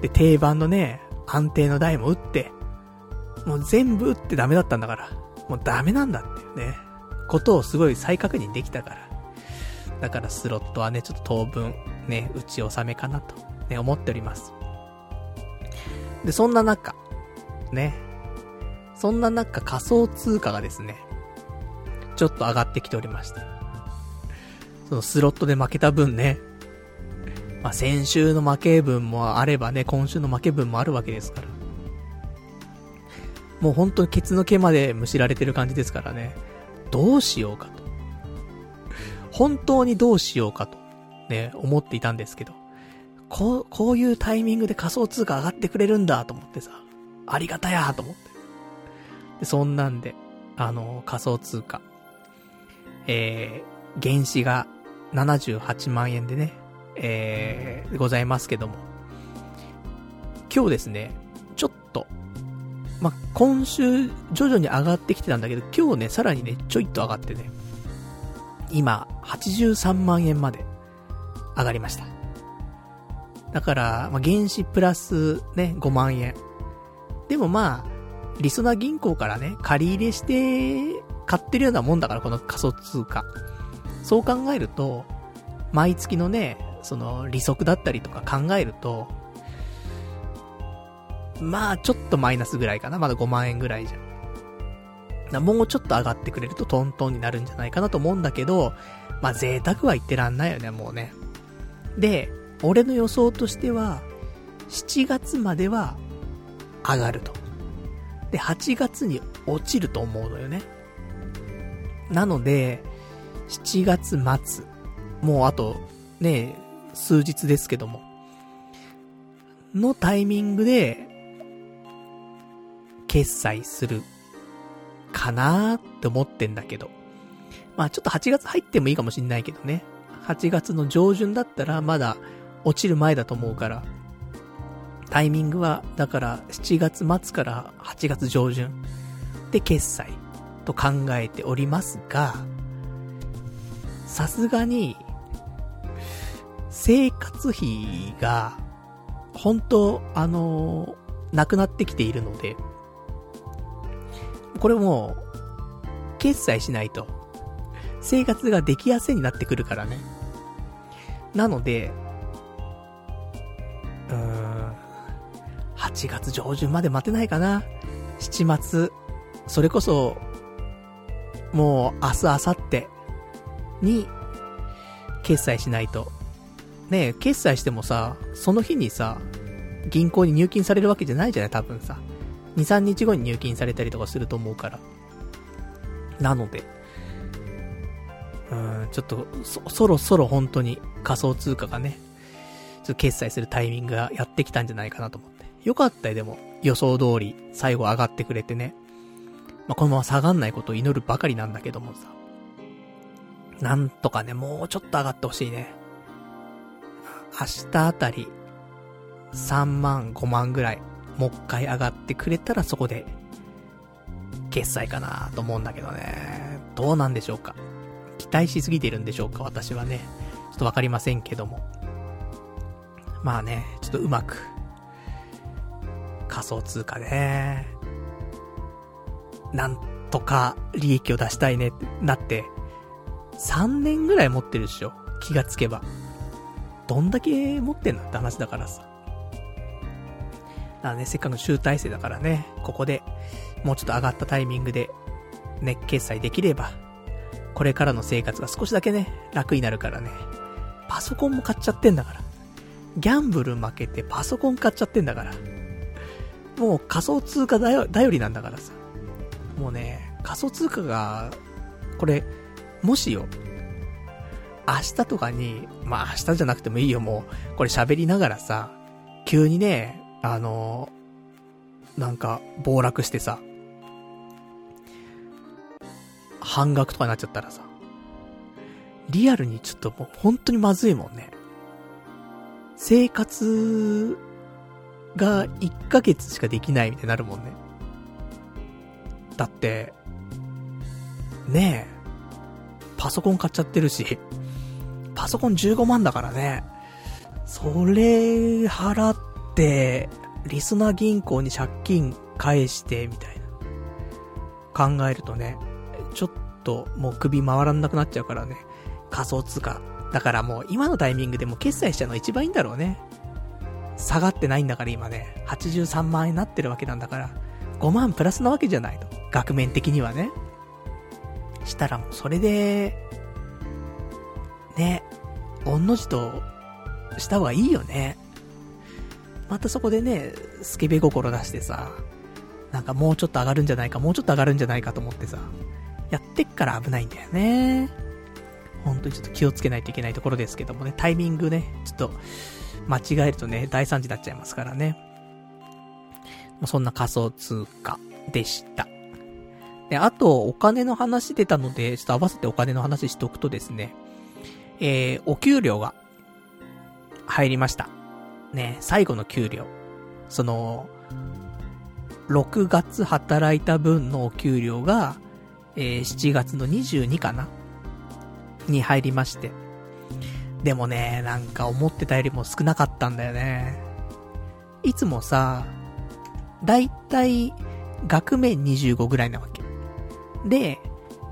で、定番のね、安定の台も打って、もう全部打ってダメだったんだから。もうダメなんだっていうね、ことをすごい再確認できたから。だからスロットはね、ちょっと当分、ね、打ち納めかなと、ね、思っております。で、そんな中、ね、そんな中仮想通貨がですね、ちょっと上がってきておりまして。そのスロットで負けた分ね、まあ、先週の負け分もあればね、今週の負け分もあるわけですから。もう本当にケツの毛までむしられてる感じですからね。どうしようかと。本当にどうしようかと、ね、思っていたんですけど。こう、こういうタイミングで仮想通貨上がってくれるんだと思ってさ。ありがたやと思って。で、そんなんで、あの、仮想通貨。えー、原資が78万円でね、えー、ございますけども。今日ですね、ちょっと、まあ、今週徐々に上がってきてたんだけど、今日ね、さらにね、ちょいっと上がってね、今、83万円まで上がりました。だから、まあ、原資プラスね、5万円。でもまあ、リソナ銀行からね、借り入れして、買ってるようなもんだから、この仮想通貨。そう考えると、毎月のね、その利息だったりとか考えると、まあちょっとマイナスぐらいかな。まだ5万円ぐらいじゃん。もうちょっと上がってくれるとトントンになるんじゃないかなと思うんだけど、まあ贅沢は言ってらんないよね、もうね。で、俺の予想としては、7月までは上がると。で、8月に落ちると思うのよね。なので、7月末、もうあと、ね、数日ですけども、のタイミングで、決済する、かなーって思ってんだけど。まあちょっと8月入ってもいいかもしんないけどね。8月の上旬だったらまだ落ちる前だと思うから、タイミングは、だから7月末から8月上旬で決済と考えておりますが、さすがに、生活費が、本当あのー、なくなってきているので、これもう、決済しないと、生活ができやすいになってくるからね。なので、うーん、8月上旬まで待てないかな。7月、それこそ、もう明日、明後日に、決済しないと。ねえ、決済してもさ、その日にさ、銀行に入金されるわけじゃないじゃない多分さ。2、3日後に入金されたりとかすると思うから。なので、うん、ちょっと、そ、そろそろ本当に仮想通貨がね、ちょっと決済するタイミングがやってきたんじゃないかなと思って。よかったよ、でも。予想通り、最後上がってくれてね。まあ、このまま下がんないことを祈るばかりなんだけどもさ。なんとかね、もうちょっと上がってほしいね。明日あたり、3万、5万ぐらい、もう一回上がってくれたらそこで、決済かなと思うんだけどね。どうなんでしょうか。期待しすぎてるんでしょうか、私はね。ちょっとわかりませんけども。まあね、ちょっとうまく、仮想通貨ね、なんとか利益を出したいねってなって、3年ぐらい持ってるでしょ。気がつけば。どんだけ持ってんのって話だからさ。だからね、せっかくの集大成だからね、ここで、もうちょっと上がったタイミングで、ね、決済できれば、これからの生活が少しだけね、楽になるからね。パソコンも買っちゃってんだから。ギャンブル負けてパソコン買っちゃってんだから。もう仮想通貨だよ、頼りなんだからさ。もうね、仮想通貨が、これ、もしよ、明日とかに、まあ明日じゃなくてもいいよ、もう、これ喋りながらさ、急にね、あのなんか、暴落してさ、半額とかになっちゃったらさ、リアルにちょっともう本当にまずいもんね。生活が1ヶ月しかできないみたいになるもんね。だって、ねえ、パソコン買っちゃってるし、パソコン15万だからね。それ払っ、リスナー銀行に借金返して、みたいな。考えるとね、ちょっともう首回らなくなっちゃうからね。仮想通貨。だからもう今のタイミングでも決済しちゃうのが一番いいんだろうね。下がってないんだから今ね、83万円になってるわけなんだから、5万プラスなわけじゃないと。額面的にはね。したらもうそれで、ね、御の字とした方がいいよね。またそこでね、スケベ心出してさ、なんかもうちょっと上がるんじゃないか、もうちょっと上がるんじゃないかと思ってさ、やってっから危ないんだよね。本当にちょっと気をつけないといけないところですけどもね、タイミングね、ちょっと、間違えるとね、大惨事になっちゃいますからね。そんな仮想通貨でした。で、あと、お金の話出たので、ちょっと合わせてお金の話しとくとですね、えー、お給料が入りました。ね、最後の給料。その、6月働いた分のお給料が、えー、7月の22かな？に入りまして。でもね、なんか思ってたよりも少なかったんだよね。いつもさ、だいたい額面25ぐらいなわけ。で、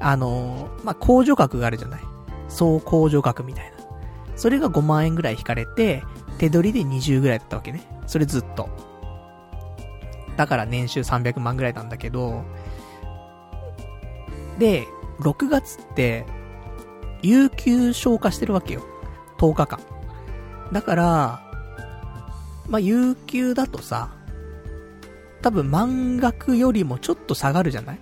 あのー、まあ、控除額があるじゃない。総控除額みたいな。それが5万円ぐらい引かれて、手取りで20ぐらいだったわけね。それずっと。だから年収300万ぐらいなんだけど、で、6月って、有給消化してるわけよ。10日間。だから、まあ、有給だとさ、多分満額よりもちょっと下がるじゃない？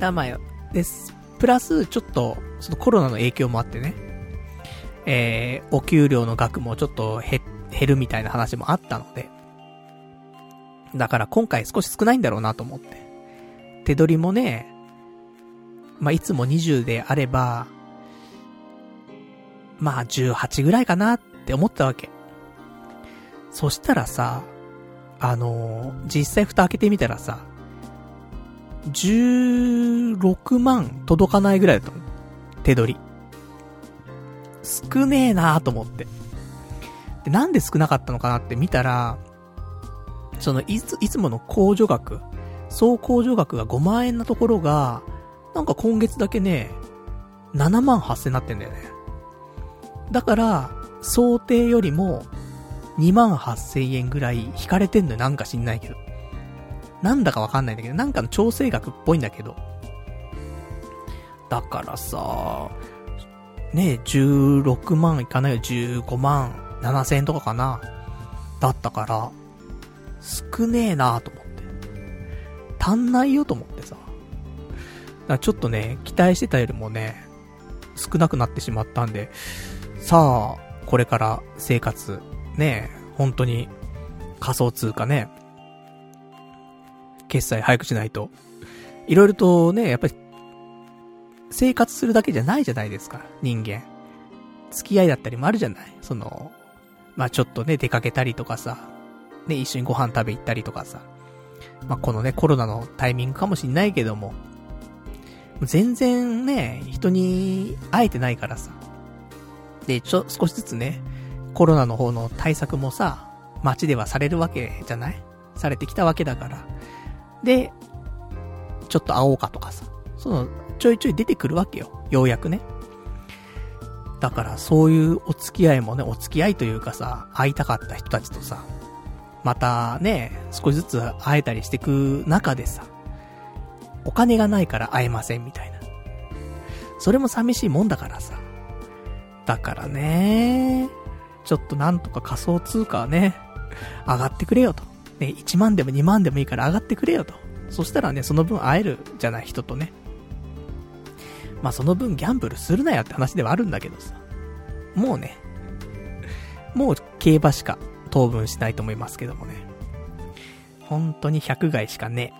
だまあ、です。プラス、ちょっと、そのコロナの影響もあってね、えー、お給料の額もちょっと減、減るみたいな話もあったので、だから今回少し少ないんだろうなと思って。手取りもね、まあ、いつも20であれば、まあ、18ぐらいかなって思ったわけ。そしたらさ、あのー、実際蓋開けてみたらさ、16万届かないぐらいだったの。手取り。少ねえなーと思って。で、なんで少なかったのかなって見たら、その、いつ、いつもの控除額、総控除額が5万円なところが、なんか今月だけね、7万8000になってんだよね。だから、想定よりも、2万8000円ぐらい引かれてんのよ、なんか知んないけど。なんだかわかんないんだけど、なんかの調整額っぽいんだけど。だからさ、ねえ、16万いかないよ、15万7千円とかかな。だったから、少ねえなと思って。足んないよと思ってさ。だからちょっとね、期待してたよりもね、少なくなってしまったんで、さあ、これから生活、ね本当に仮想通貨ね、決済早くしないと。いろいろとね、やっぱり、生活するだけじゃないじゃないですか、人間。付き合いだったりもあるじゃないその、まあちょっとね、出かけたりとかさ、ね、一緒にご飯食べ行ったりとかさ。まあこのね、コロナのタイミングかもしんないけども、全然ね、人に会えてないからさ。で、ちょ、少しずつね、コロナの方の対策もさ、街ではされるわけじゃない？されてきたわけだから。で、ちょっと会おうかとかさ。その、ちょいちょい出てくるわけよ。ようやくね。だからそういうお付き合いもね、お付き合いというかさ、会いたかった人たちとさ、またね、少しずつ会えたりしてく中でさ、お金がないから会えませんみたいな。それも寂しいもんだからさ。だからね、ちょっとなんとか仮想通貨はね、上がってくれよと。ね、1万でも2万でもいいから上がってくれよと。そしたらね、その分会えるじゃない、人とね。まあその分ギャンブルするなよって話ではあるんだけどさ。もうね、もう競馬しか当分しないと思いますけどもね。本当に100害しかね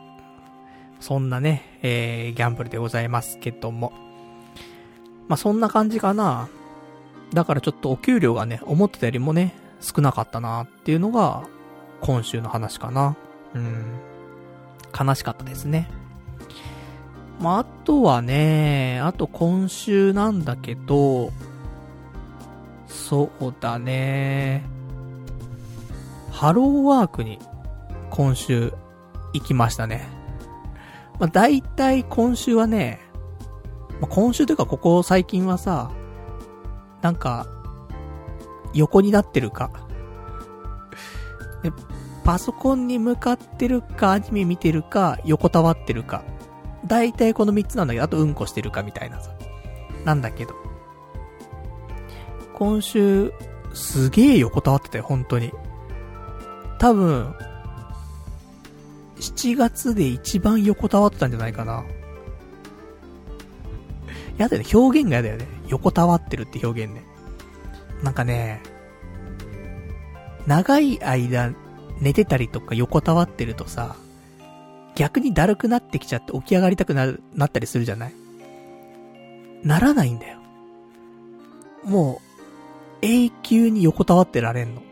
そんなね、えー、ギャンブルでございますけども。まあそんな感じかな。だからちょっとお給料がね、思ってたよりもね、少なかったなっていうのが、今週の話かな。うん。悲しかったですね。まあ、あとはね、あと今週なんだけど、そうだね。ハローワークに今週行きましたね。まあ、大体今週はね、まあ、今週というかここ最近はさ、なんか、横になってるか。で、パソコンに向かってるか、アニメ見てるか、横たわってるか。大体この3つなんだけど、あとうんこしてるかみたいなさ。なんだけど。今週、すげえ横たわってたよ、本当に。多分、7月で一番横たわってたんじゃないかな。やだよね、表現がやだよね。横たわってるって表現ね。なんかね、長い間寝てたりとか横たわってるとさ、逆にだるくなってきちゃって起き上がりたくな、なったりするじゃない？ならないんだよ。もう、永久に横たわってられんの。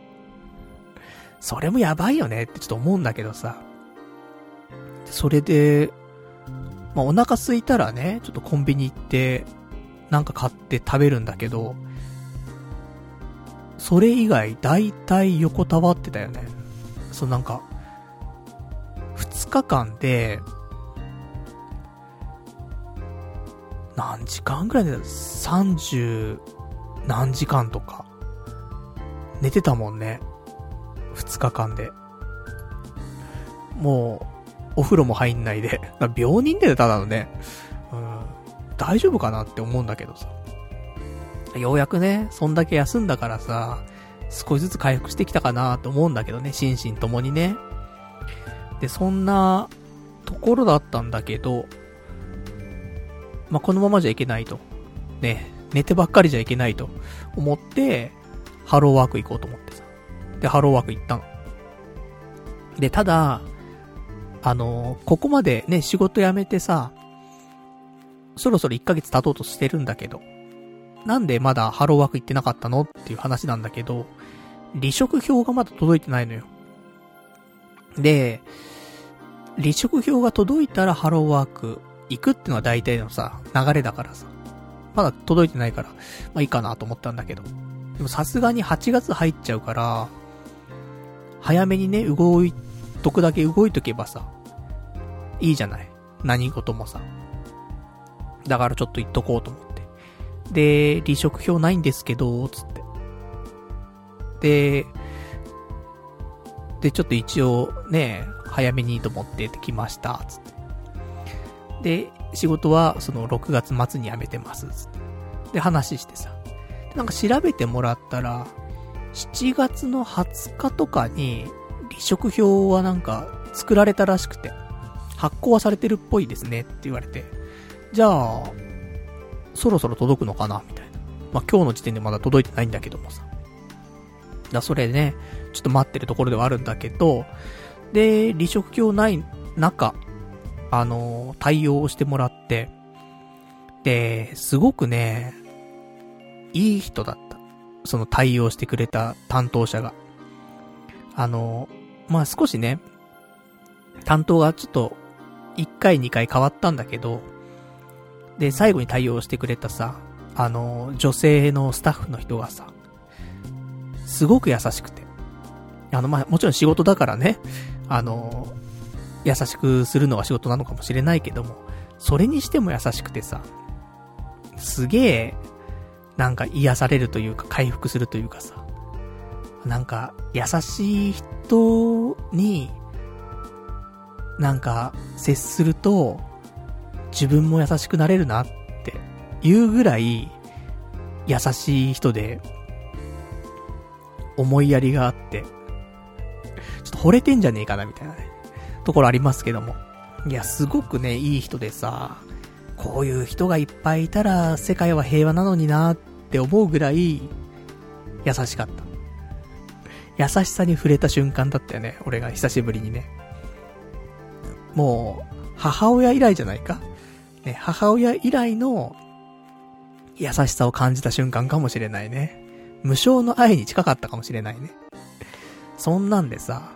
それもやばいよねってちょっと思うんだけどさ。それで、まあ、お腹空いたらね、ちょっとコンビニ行って、なんか買って食べるんだけど、それ以外、だいたい横たわってたよね。そうなんか、2日間で、何時間くらいで、30何時間とか、寝てたもんね。2日間で。もう、お風呂も入んないで。病人だよ、ただのね。うん。大丈夫かなって思うんだけどさ。ようやくね、そんだけ休んだからさ、少しずつ回復してきたかなと思うんだけどね、心身ともにね。で、そんなところだったんだけど、まあ、このままじゃいけないと。ね、寝てばっかりじゃいけないと思って、ハローワーク行こうと思ってさ。で、ハローワーク行ったの。で、ただ、あのここまでね、仕事辞めてさ、そろそろ1ヶ月経とうとしてるんだけど、なんでまだハローワーク行ってなかったのっていう話なんだけど、離職票がまだ届いてないのよ。で、離職票が届いたらハローワーク行くってのは大体のさ、流れだからさ。まだ届いてないから、まあいいかなと思ったんだけど。でもさすがに8月入っちゃうから、早めにね、動いとくだけ動いとけばさ、いいじゃない。何事もさ。だからちょっと言っとこうと思って。で、離職票ないんですけど、つって。で、で、ちょっと一応ね、早めにと思ってて来ました、つって。で、仕事はその6月末に辞めてます、つって。で、話してさ。なんか調べてもらったら、7月の20日とかに、離職票はなんか作られたらしくて、発行はされてるっぽいですねって言われて、じゃあ、そろそろ届くのかなみたいな。まあ、今日の時点でまだ届いてないんだけどもさ。だそれね、ちょっと待ってるところではあるんだけど、で、離職票ない中、あの、対応をしてもらって、で、すごくね、いい人だった。その対応してくれた担当者が。あの、まあ、少しね、担当がちょっと、1回2回変わったんだけど、で、最後に対応してくれたさ、あの、女性のスタッフの人がさ、すごく優しくて。あの、まあ、もちろん仕事だからね、あの、優しくするのが仕事なのかもしれないけども、それにしても優しくてさ、すげえ、なんか癒されるというか回復するというかさ、なんか優しい人に、なんか接すると、自分も優しくなれるなっていうぐらい優しい人で、思いやりがあって、惚れてんじゃねえかなみたいなね、ところありますけども。いや、すごくね、いい人でさ、こういう人がいっぱいいたら世界は平和なのになって思うぐらい、優しかった。優しさに触れた瞬間だったよね、俺が久しぶりにね。もう、母親以来じゃないか？ね、母親以来の優しさを感じた瞬間かもしれないね。無償の愛に近かったかもしれないね。そんなんでさ。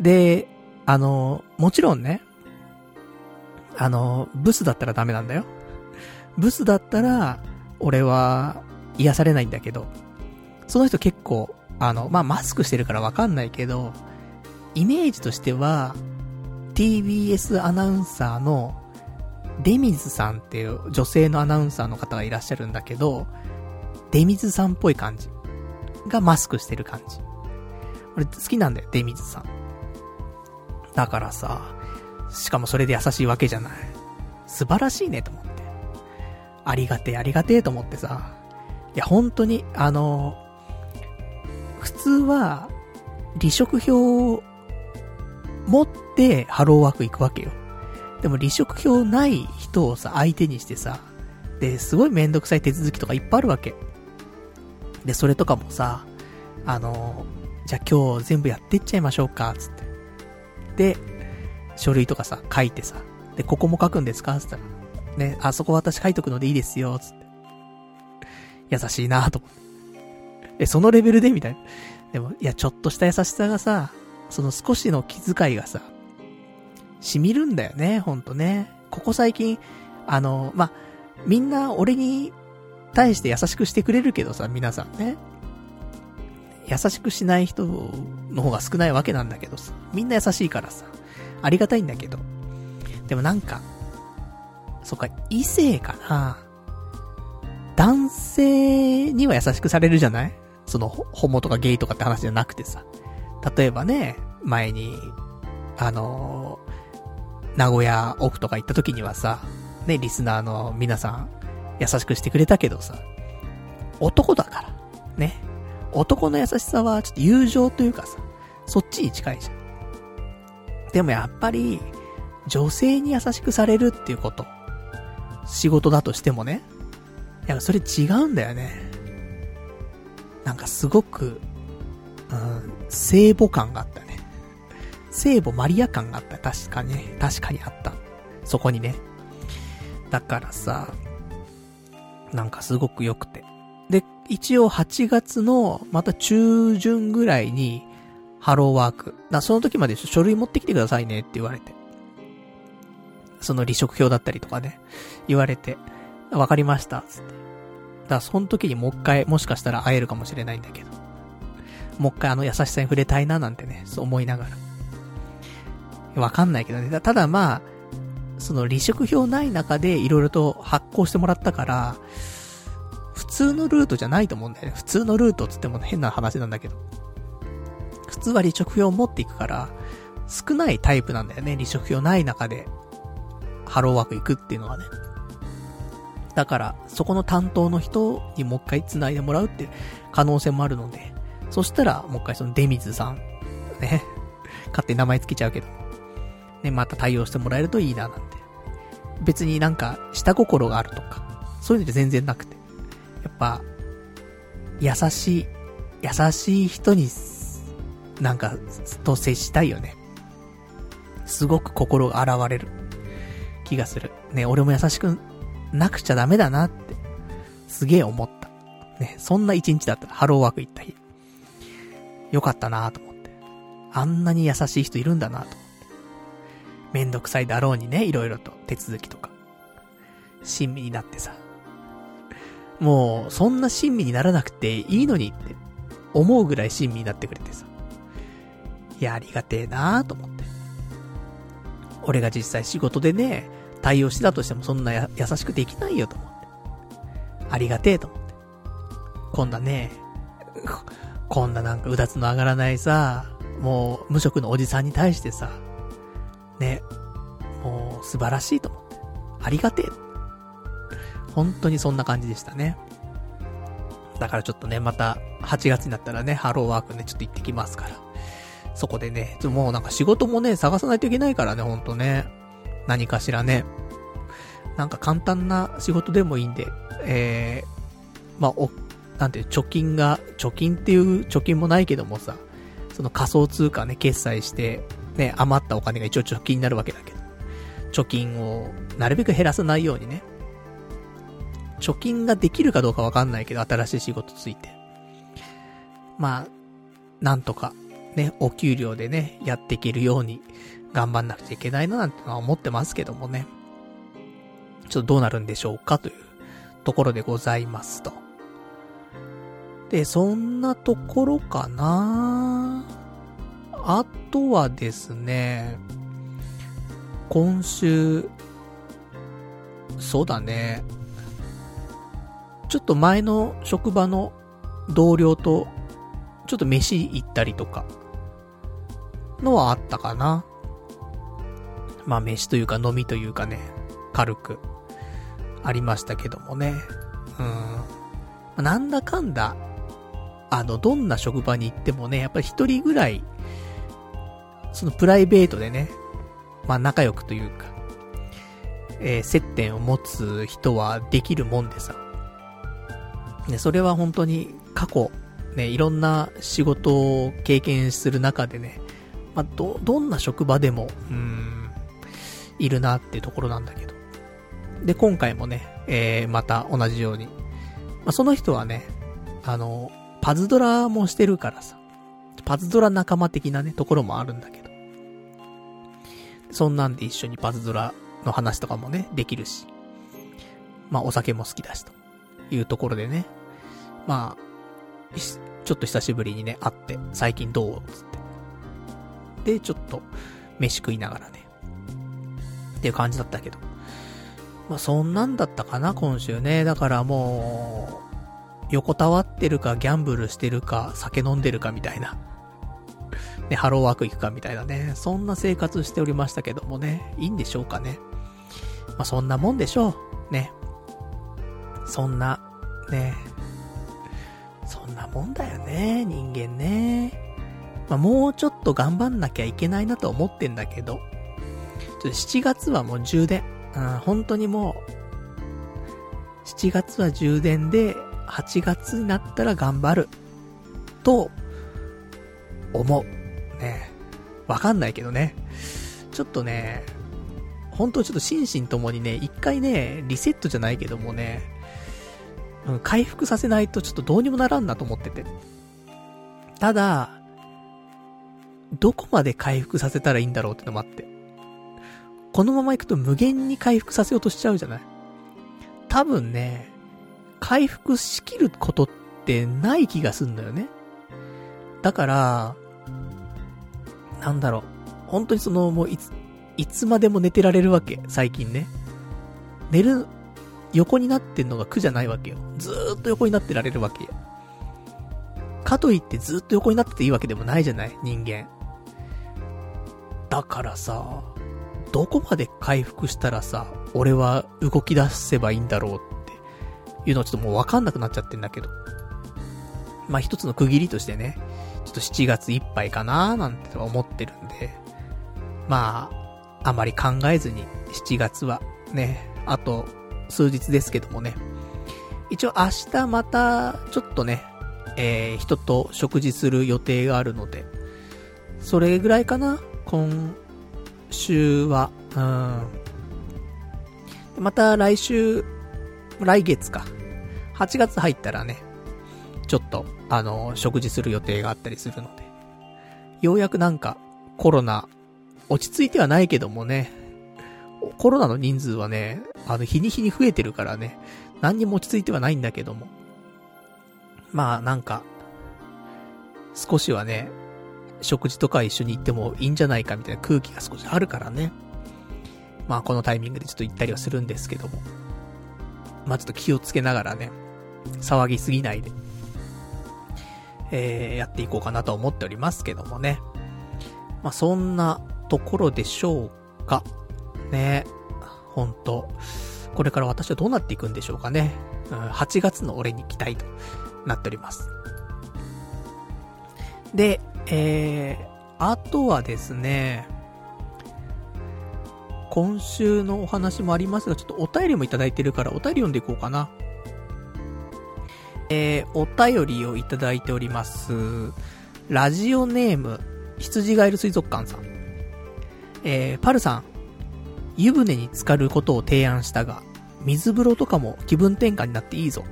で、あの、もちろんね、あの、ブスだったらダメなんだよ。ブスだったら、俺は癒されないんだけど、その人結構、あの、まあ、マスクしてるからわかんないけど、イメージとしては、TBS アナウンサーのデミズさんっていう女性のアナウンサーの方がいらっしゃるんだけど、デミズさんっぽい感じ。がマスクしてる感じ。俺好きなんだよ、デミズさん。だからさ、しかもそれで優しいわけじゃない。素晴らしいねと思って。ありがてえ、ありがてえと思ってさ。いや、本当に、あの、普通は、離職票を持ってハローワーク行くわけよ。でも離職票ない人をさ、相手にしてさ、で、すごいめんどくさい手続きとかいっぱいあるわけ。で、それとかもさ、あの、じゃあ今日全部やってっちゃいましょうか、つって。で、書類とかさ、書いてさ、で、ここも書くんですか？つったら、ね、あそこ私書いとくのでいいですよ、つって。優しいなと思って。え、そのレベルで？みたいな。でも、いや、ちょっとした優しさがさ、その少しの気遣いがさ、染みるんだよね、ほんとね。ここ最近、あの、まみんな俺に対して優しくしてくれるけどさ、皆さんね。優しくしない人の方が少ないわけなんだけどさ。みんな優しいからさ。ありがたいんだけど。でもなんか、そっか、異性かな男性には優しくされるじゃない？その、ホモとかゲイとかって話じゃなくてさ。例えばね、前に、あの、名古屋オフとか行った時にはさ、ね、リスナーの皆さん、優しくしてくれたけどさ、男だから、ね。男の優しさはちょっと友情というかさ、そっちに近いじゃん。でもやっぱり、女性に優しくされるっていうこと、仕事だとしてもね、いや、それ違うんだよね。なんかすごく、うん、聖母感があったね。聖母マリア感があった。確かに。確かにあった。そこにね。だからさ、なんかすごく良くて。で、一応8月の、また中旬ぐらいに、ハローワーク。だその時まで書類持ってきてくださいねって言われて。その離職票だったりとかね、言われて、わかりました、つって。だからその時にもう一回、もしかしたら会えるかもしれないんだけど。もう一回あの優しさに触れたいななんてね、そう思いながら。わかんないけどね。ただまあ、その離職票ない中で色々と発行してもらったから、通のルートじゃないと思うんだよね。普通のルートっつっても変な話なんだけど。普通は離職票を持っていくから、少ないタイプなんだよね。離職票ない中で、ハローワーク行くっていうのはね。だから、そこの担当の人にもう一回繋いでもらうって可能性もあるので、そしたら、もう一回そのデミズさん、ね、勝手に名前つけちゃうけど、ね、また対応してもらえるといいななんて。別になんか、下心があるとか、そういうのって全然なくて。やっぱ、優しい、優しい人に、なんか、と接したいよね。すごく心が現れる気がする。ね、俺も優しくなくちゃダメだなって、すげえ思った。ね、そんな一日だった。ハローワーク行った日。よかったなと思って。あんなに優しい人いるんだなと思ってめんどくさいだろうにね、いろいろと手続きとか。親身になってさ。もう、そんな親身にならなくていいのにって思うぐらい親身になってくれてさ。いや、ありがてえなーと思って。俺が実際仕事でね、対応してたとしてもそんな優しくできないよと思って。ありがてえと思って。こんなね、こんななんかうだつの上がらないさ、もう無職のおじさんに対してさ、ね、もう素晴らしいと思って。ありがてえ。本当にそんな感じでしたね。だからちょっとね、また8月になったらね、ハローワークね、ちょっと行ってきますから。そこでね、もうなんか仕事もね、探さないといけないからね、ほんとね。何かしらね。なんか簡単な仕事でもいいんで、えー、まあ、お、なんていう、貯金が、貯金っていう貯金もないけどもさ、その仮想通貨ね、決済して、ね、余ったお金が一応貯金になるわけだけど、貯金をなるべく減らさないようにね、貯金ができるかどうかわかんないけど、新しい仕事ついて。まあ、なんとか、ね、お給料でね、やっていけるように頑張んなくちゃいけないななんてのは思ってますけどもね。ちょっとどうなるんでしょうか？というところでございますと。で、そんなところかなあとはですね、今週、そうだね、ちょっと前の職場の同僚と、ちょっと飯行ったりとか、のはあったかな。まあ飯というか飲みというかね、軽く、ありましたけどもね。うん。なんだかんだ、あの、どんな職場に行ってもね、やっぱり一人ぐらい、そのプライベートでね、まあ仲良くというか、えー、接点を持つ人はできるもんでさ。ね、それは本当に過去、ね、いろんな仕事を経験する中でね、まあ、ど、どんな職場でも、うん、いるなっていうところなんだけど。で、今回もね、えー、また同じように。まあ、その人はね、あの、パズドラもしてるからさ。パズドラ仲間的なね、ところもあるんだけど。そんなんで一緒にパズドラの話とかもね、できるし。まあ、お酒も好きだし、というところでね。まあ、ちょっと久しぶりにね、会って、最近どう？つって。で、ちょっと、飯食いながらね。っていう感じだったけど。まあ、そんなんだったかな、今週ね。だからもう、横たわってるか、ギャンブルしてるか、酒飲んでるかみたいな。ね、ハローワーク行くかみたいなね。そんな生活しておりましたけどもね。いいんでしょうかね。まあ、そんなもんでしょう。ね。そんな、ね。なもんだよね、人間ね。まあ、もうちょっと頑張んなきゃいけないなと思ってんだけど、ちょっと7月はもう充電。うん、本当にもう、7月は充電で、8月になったら頑張る。と、思う。ね。わかんないけどね。ちょっとね、本当ちょっと心身ともにね、一回ね、リセットじゃないけどもね、回復させないとちょっとどうにもならんなと思ってて。ただ、どこまで回復させたらいいんだろうってのもあって。このまま行くと無限に回復させようとしちゃうじゃない多分ね、回復しきることってない気がすんのよね。だから、なんだろう。本当にその、もういつ、いつまでも寝てられるわけ、最近ね。寝る、横になってんのが苦じゃないわけよ。ずーっと横になってられるわけよ。かといってずっと横になってていいわけでもないじゃない？人間。だからさ、どこまで回復したらさ、俺は動き出せばいいんだろうっていうのはちょっともうわかんなくなっちゃってんだけど。まあ、一つの区切りとしてね、ちょっと7月いっぱいかなーなんて思ってるんで、まあ、あまり考えずに7月はね、あと数日ですけどもね、一応明日またちょっとね、えー、人と食事する予定があるので、それぐらいかな？今週は。うん。また来週、来月か。8月入ったらね、ちょっと、あの、食事する予定があったりするので。ようやくなんか、コロナ、落ち着いてはないけどもね、コロナの人数はね、あの、日に日に増えてるからね、何にも落ち着いてはないんだけども。まあ、なんか、少しはね、食事とか一緒に行ってもいいんじゃないかみたいな空気が少しあるからね。まあこのタイミングでちょっと行ったりはするんですけども。まあちょっと気をつけながらね、騒ぎすぎないで、えー、やっていこうかなと思っておりますけどもね。まあそんなところでしょうか。ね。ほんと。これから私はどうなっていくんでしょうかね。うん、8月の俺に期待となっております。で、えー、あとはですね、今週のお話もありますが、ちょっとお便りもいただいてるからお便り読んでいこうかな。えー、お便りをいただいております。ラジオネーム、羊ガエル水族館さん。えー、パルさん、湯船に浸かることを提案したが、水風呂とかも気分転換になっていいぞ。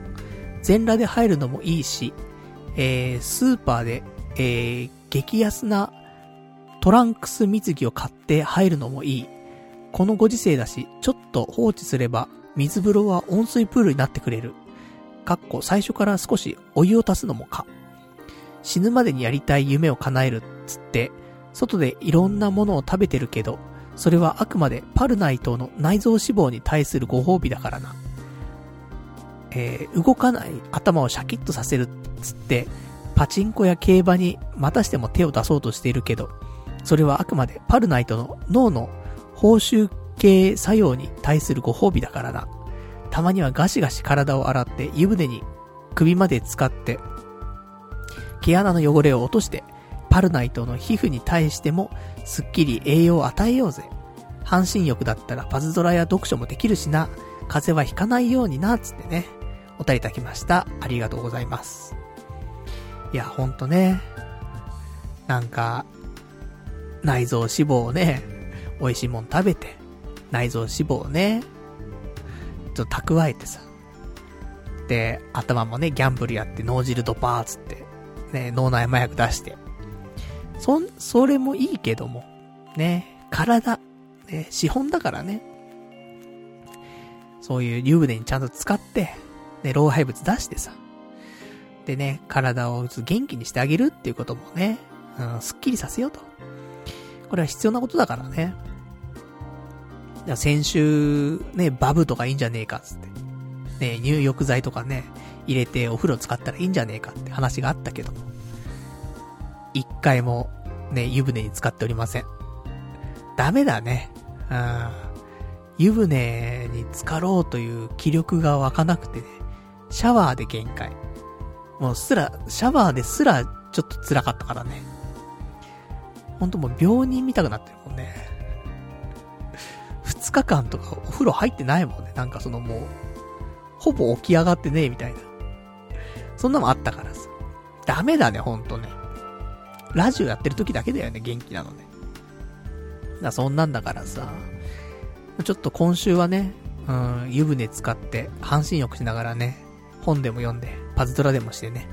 全裸で入るのもいいし、えー、スーパーで、えー、激安なトランクス水着を買って入るのもいい。このご時世だし、ちょっと放置すれば水風呂は温水プールになってくれる。かっこ最初から少しお湯を足すのもか。死ぬまでにやりたい夢を叶えるっつって、外でいろんなものを食べてるけど、それはあくまでパルナイトの内臓脂肪に対するご褒美だからな。えー、動かない頭をシャキッとさせるっつって、パチンコや競馬にまたしても手を出そうとしているけど、それはあくまでパルナイトの脳の報酬系作用に対するご褒美だからな。たまにはガシガシ体を洗って湯船に首まで使って、毛穴の汚れを落として、パルナイトの皮膚に対してもすっきり栄養を与えようぜ。半身浴だったらパズドラや読書もできるしな。風邪はひかないようにな、つってね。お便りいただきました。ありがとうございます。いや、ほんとね。なんか、内臓脂肪をね、美味しいもん食べて、内臓脂肪をね、ちょっと蓄えてさ。で、頭もね、ギャンブルやって脳汁ドパーつって、ね、脳内麻薬出して、そん、それもいいけども、ね、体、ね、資本だからね。そういう湯船にちゃんと使って、ね、老廃物出してさ。でね、体を元気にしてあげるっていうこともね、うん、すっきりさせようと。これは必要なことだからね。先週、ね、バブとかいいんじゃねえか、つって。ね、入浴剤とかね、入れてお風呂使ったらいいんじゃねえかって話があったけども。一回も、ね、湯船に使っておりません。ダメだね。うん。湯船に浸かろうという気力が湧かなくてね、シャワーで限界。もうすら、シャワーですらちょっと辛かったからね。ほんともう病人見たくなってるもんね。二日間とかお風呂入ってないもんね。なんかそのもう、ほぼ起き上がってねえみたいな。そんなのあったからさ。ダメだね、ほんとね。ラジオやってる時だけだよね、元気なのね。だそんなんだからさ。ちょっと今週はね、うん、湯船使って、半身浴しながらね、本でも読んで、パズドラでもしてね。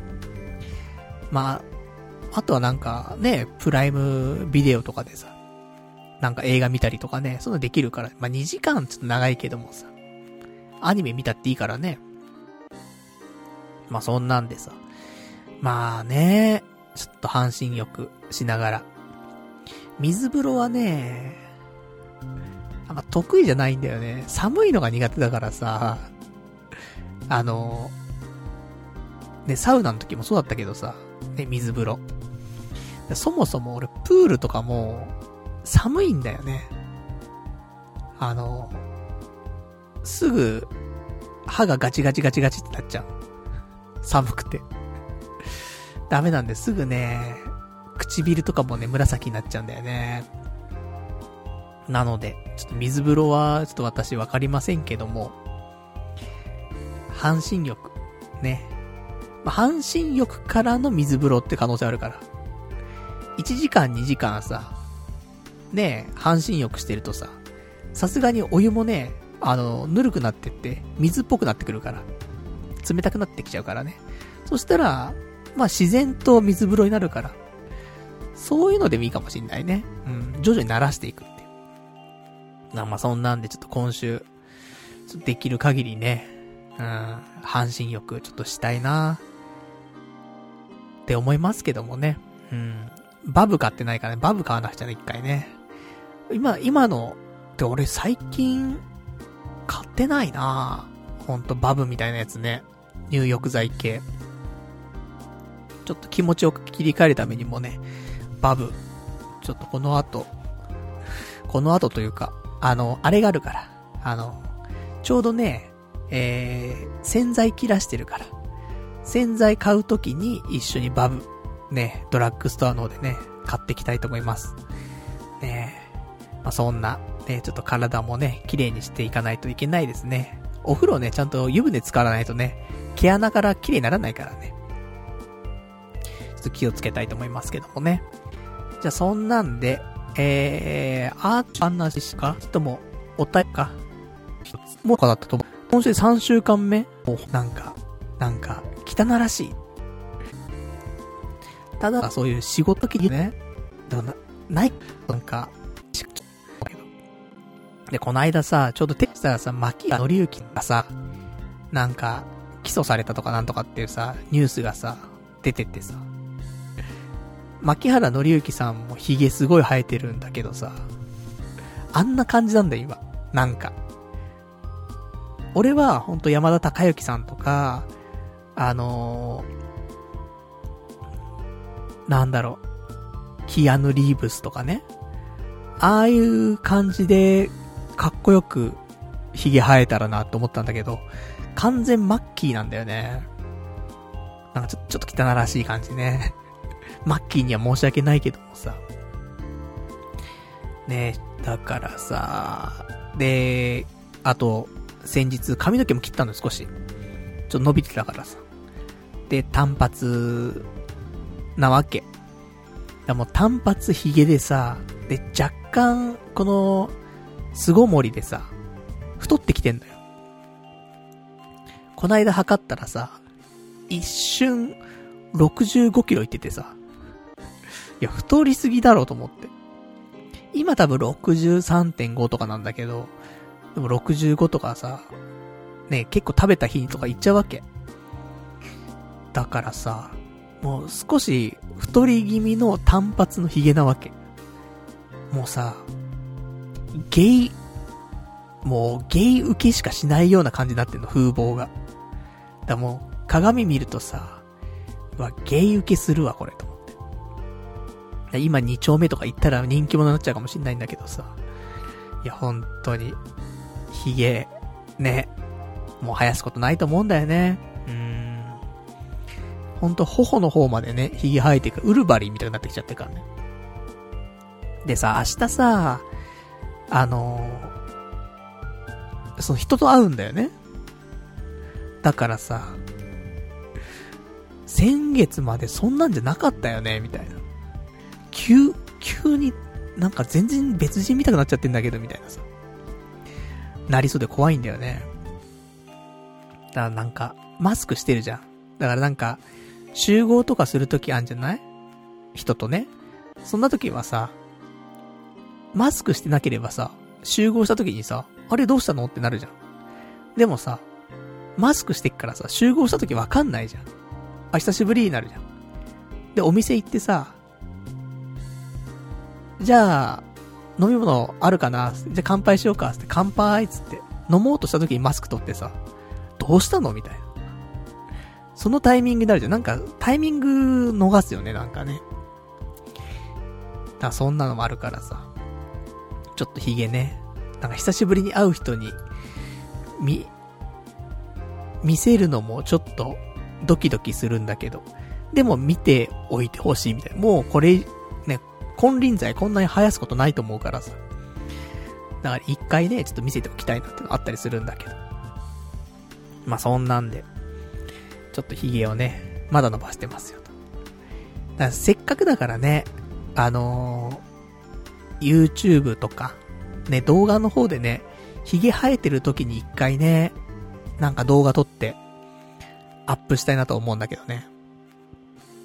まあ、あとはなんかね、プライムビデオとかでさ、なんか映画見たりとかね、そんなできるから、まあ2時間ちょっと長いけどもさ、アニメ見たっていいからね。まあそんなんでさ、まあね、ちょっと半身浴しながら。水風呂はね、あんま得意じゃないんだよね。寒いのが苦手だからさ、あの、ね、サウナの時もそうだったけどさ、ね、水風呂。そもそも俺、プールとかも、寒いんだよね。あの、すぐ、歯がガチガチガチガチってなっちゃう。寒くて。ダメなんですぐね、唇とかもね、紫になっちゃうんだよね。なので、ちょっと水風呂は、ちょっと私わかりませんけども、半身浴、ね。半身浴からの水風呂って可能性あるから。1時間2時間さ、ね半身浴してるとさ、さすがにお湯もね、あの、ぬるくなってって、水っぽくなってくるから。冷たくなってきちゃうからね。そしたら、まあ自然と水風呂になるから、そういうのでもいいかもしんないね。うん、徐々に慣らしていくっていう。まあそんなんでちょっと今週、ちょっとできる限りね、うん、半身浴ちょっとしたいなって思いますけどもね。うん。バブ買ってないからね、バブ買わなくちゃね、一回ね。今、今の、って俺最近、買ってないなほんとバブみたいなやつね。入浴剤系。ちょっと気持ちを切り替えるためにもね、バブ、ちょっとこの後、この後というか、あの、あれがあるから、あの、ちょうどね、えー、洗剤切らしてるから、洗剤買うときに一緒にバブ、ね、ドラッグストアの方でね、買っていきたいと思います。ねまあ、そんな、ね、ちょっと体もね、綺麗にしていかないといけないですね。お風呂ね、ちゃんと湯船使わないとね、毛穴から綺麗にならないからね。と気をつけたいと思いますけどもね。じゃあそんなんで、えー、あーちゃんなしかとも、おたか。もうかだったと思う。今週3週間目なんか、なんか、汚らしい。ただ、そういう仕事機ね、だな、ない、なんか、で、この間さ、ちょうどテキスターさ、牧谷紀之がさ、なんか、起訴されたとかなんとかっていうさ、ニュースがさ、出てってさ、牧原紀之さんも髭すごい生えてるんだけどさ、あんな感じなんだよ、今。なんか。俺は、ほんと山田孝之さんとか、あのー、なんだろう、キアヌ・リーブスとかね。ああいう感じで、かっこよく、髭生えたらなって思ったんだけど、完全マッキーなんだよね。なんかちょちょっと汚らしい感じね。マッキーには申し訳ないけどもさ。ねだからさ、で、あと、先日髪の毛も切ったの少し。ちょっと伸びてたからさ。で、単発なわけ。だもう単発髭でさ、で、若干、この、凄盛でさ、太ってきてんのよ。こないだ測ったらさ、一瞬、65キロいっててさ、や、太りすぎだろうと思って。今多分63.5とかなんだけど、でも65とかさ、ね、結構食べた日とか行っちゃうわけ。だからさ、もう少し太り気味の単発のヒゲなわけ。もうさ、ゲイ、もうゲイ受けしかしないような感じになってんの、風貌が。だもう、鏡見るとさ、わ、ゲイ受けするわ、これ、と。今2丁目とか行ったら人気者になっちゃうかもしんないんだけどさ。いや、本当に、ヒゲ、ね、もう生やすことないと思うんだよね。うん。ほんと、頬の方までね、ヒゲ生えてく、ウルバリンみたいになってきちゃってるからね。でさ、明日さ、あのー、その人と会うんだよね。だからさ、先月までそんなんじゃなかったよね、みたいな。急、急になんか全然別人みたくなっちゃってんだけど、みたいなさ。なりそうで怖いんだよね。だからなんか、マスクしてるじゃん。だからなんか、集合とかするときあんじゃない？人とね。そんな時はさ、マスクしてなければさ、集合した時にさ、あれどうしたのってなるじゃん。でもさ、マスクしてっからさ、集合した時わかんないじゃん。あ、久しぶりになるじゃん。で、お店行ってさ、じゃあ、飲み物あるかな？じゃあ乾杯しようかって乾杯つって、飲もうとした時にマスク取ってさ、どうしたの？みたいな。そのタイミングになるじゃん。なんか、タイミング逃すよね、なんかね。だからそんなのもあるからさ。ちょっとヒゲね。なんか久しぶりに会う人に、み、見せるのもちょっとドキドキするんだけど、でも見ておいてほしいみたいな。もうこれ、金輪際こんなに生やすことないと思うからさ。だから一回ね、ちょっと見せておきたいなってのあったりするんだけど。まあそんなんで、ちょっと髭をね、まだ伸ばしてますよと。だからせっかくだからね、あのー、YouTube とか、ね、動画の方でね、髭生えてる時に一回ね、なんか動画撮って、アップしたいなと思うんだけどね。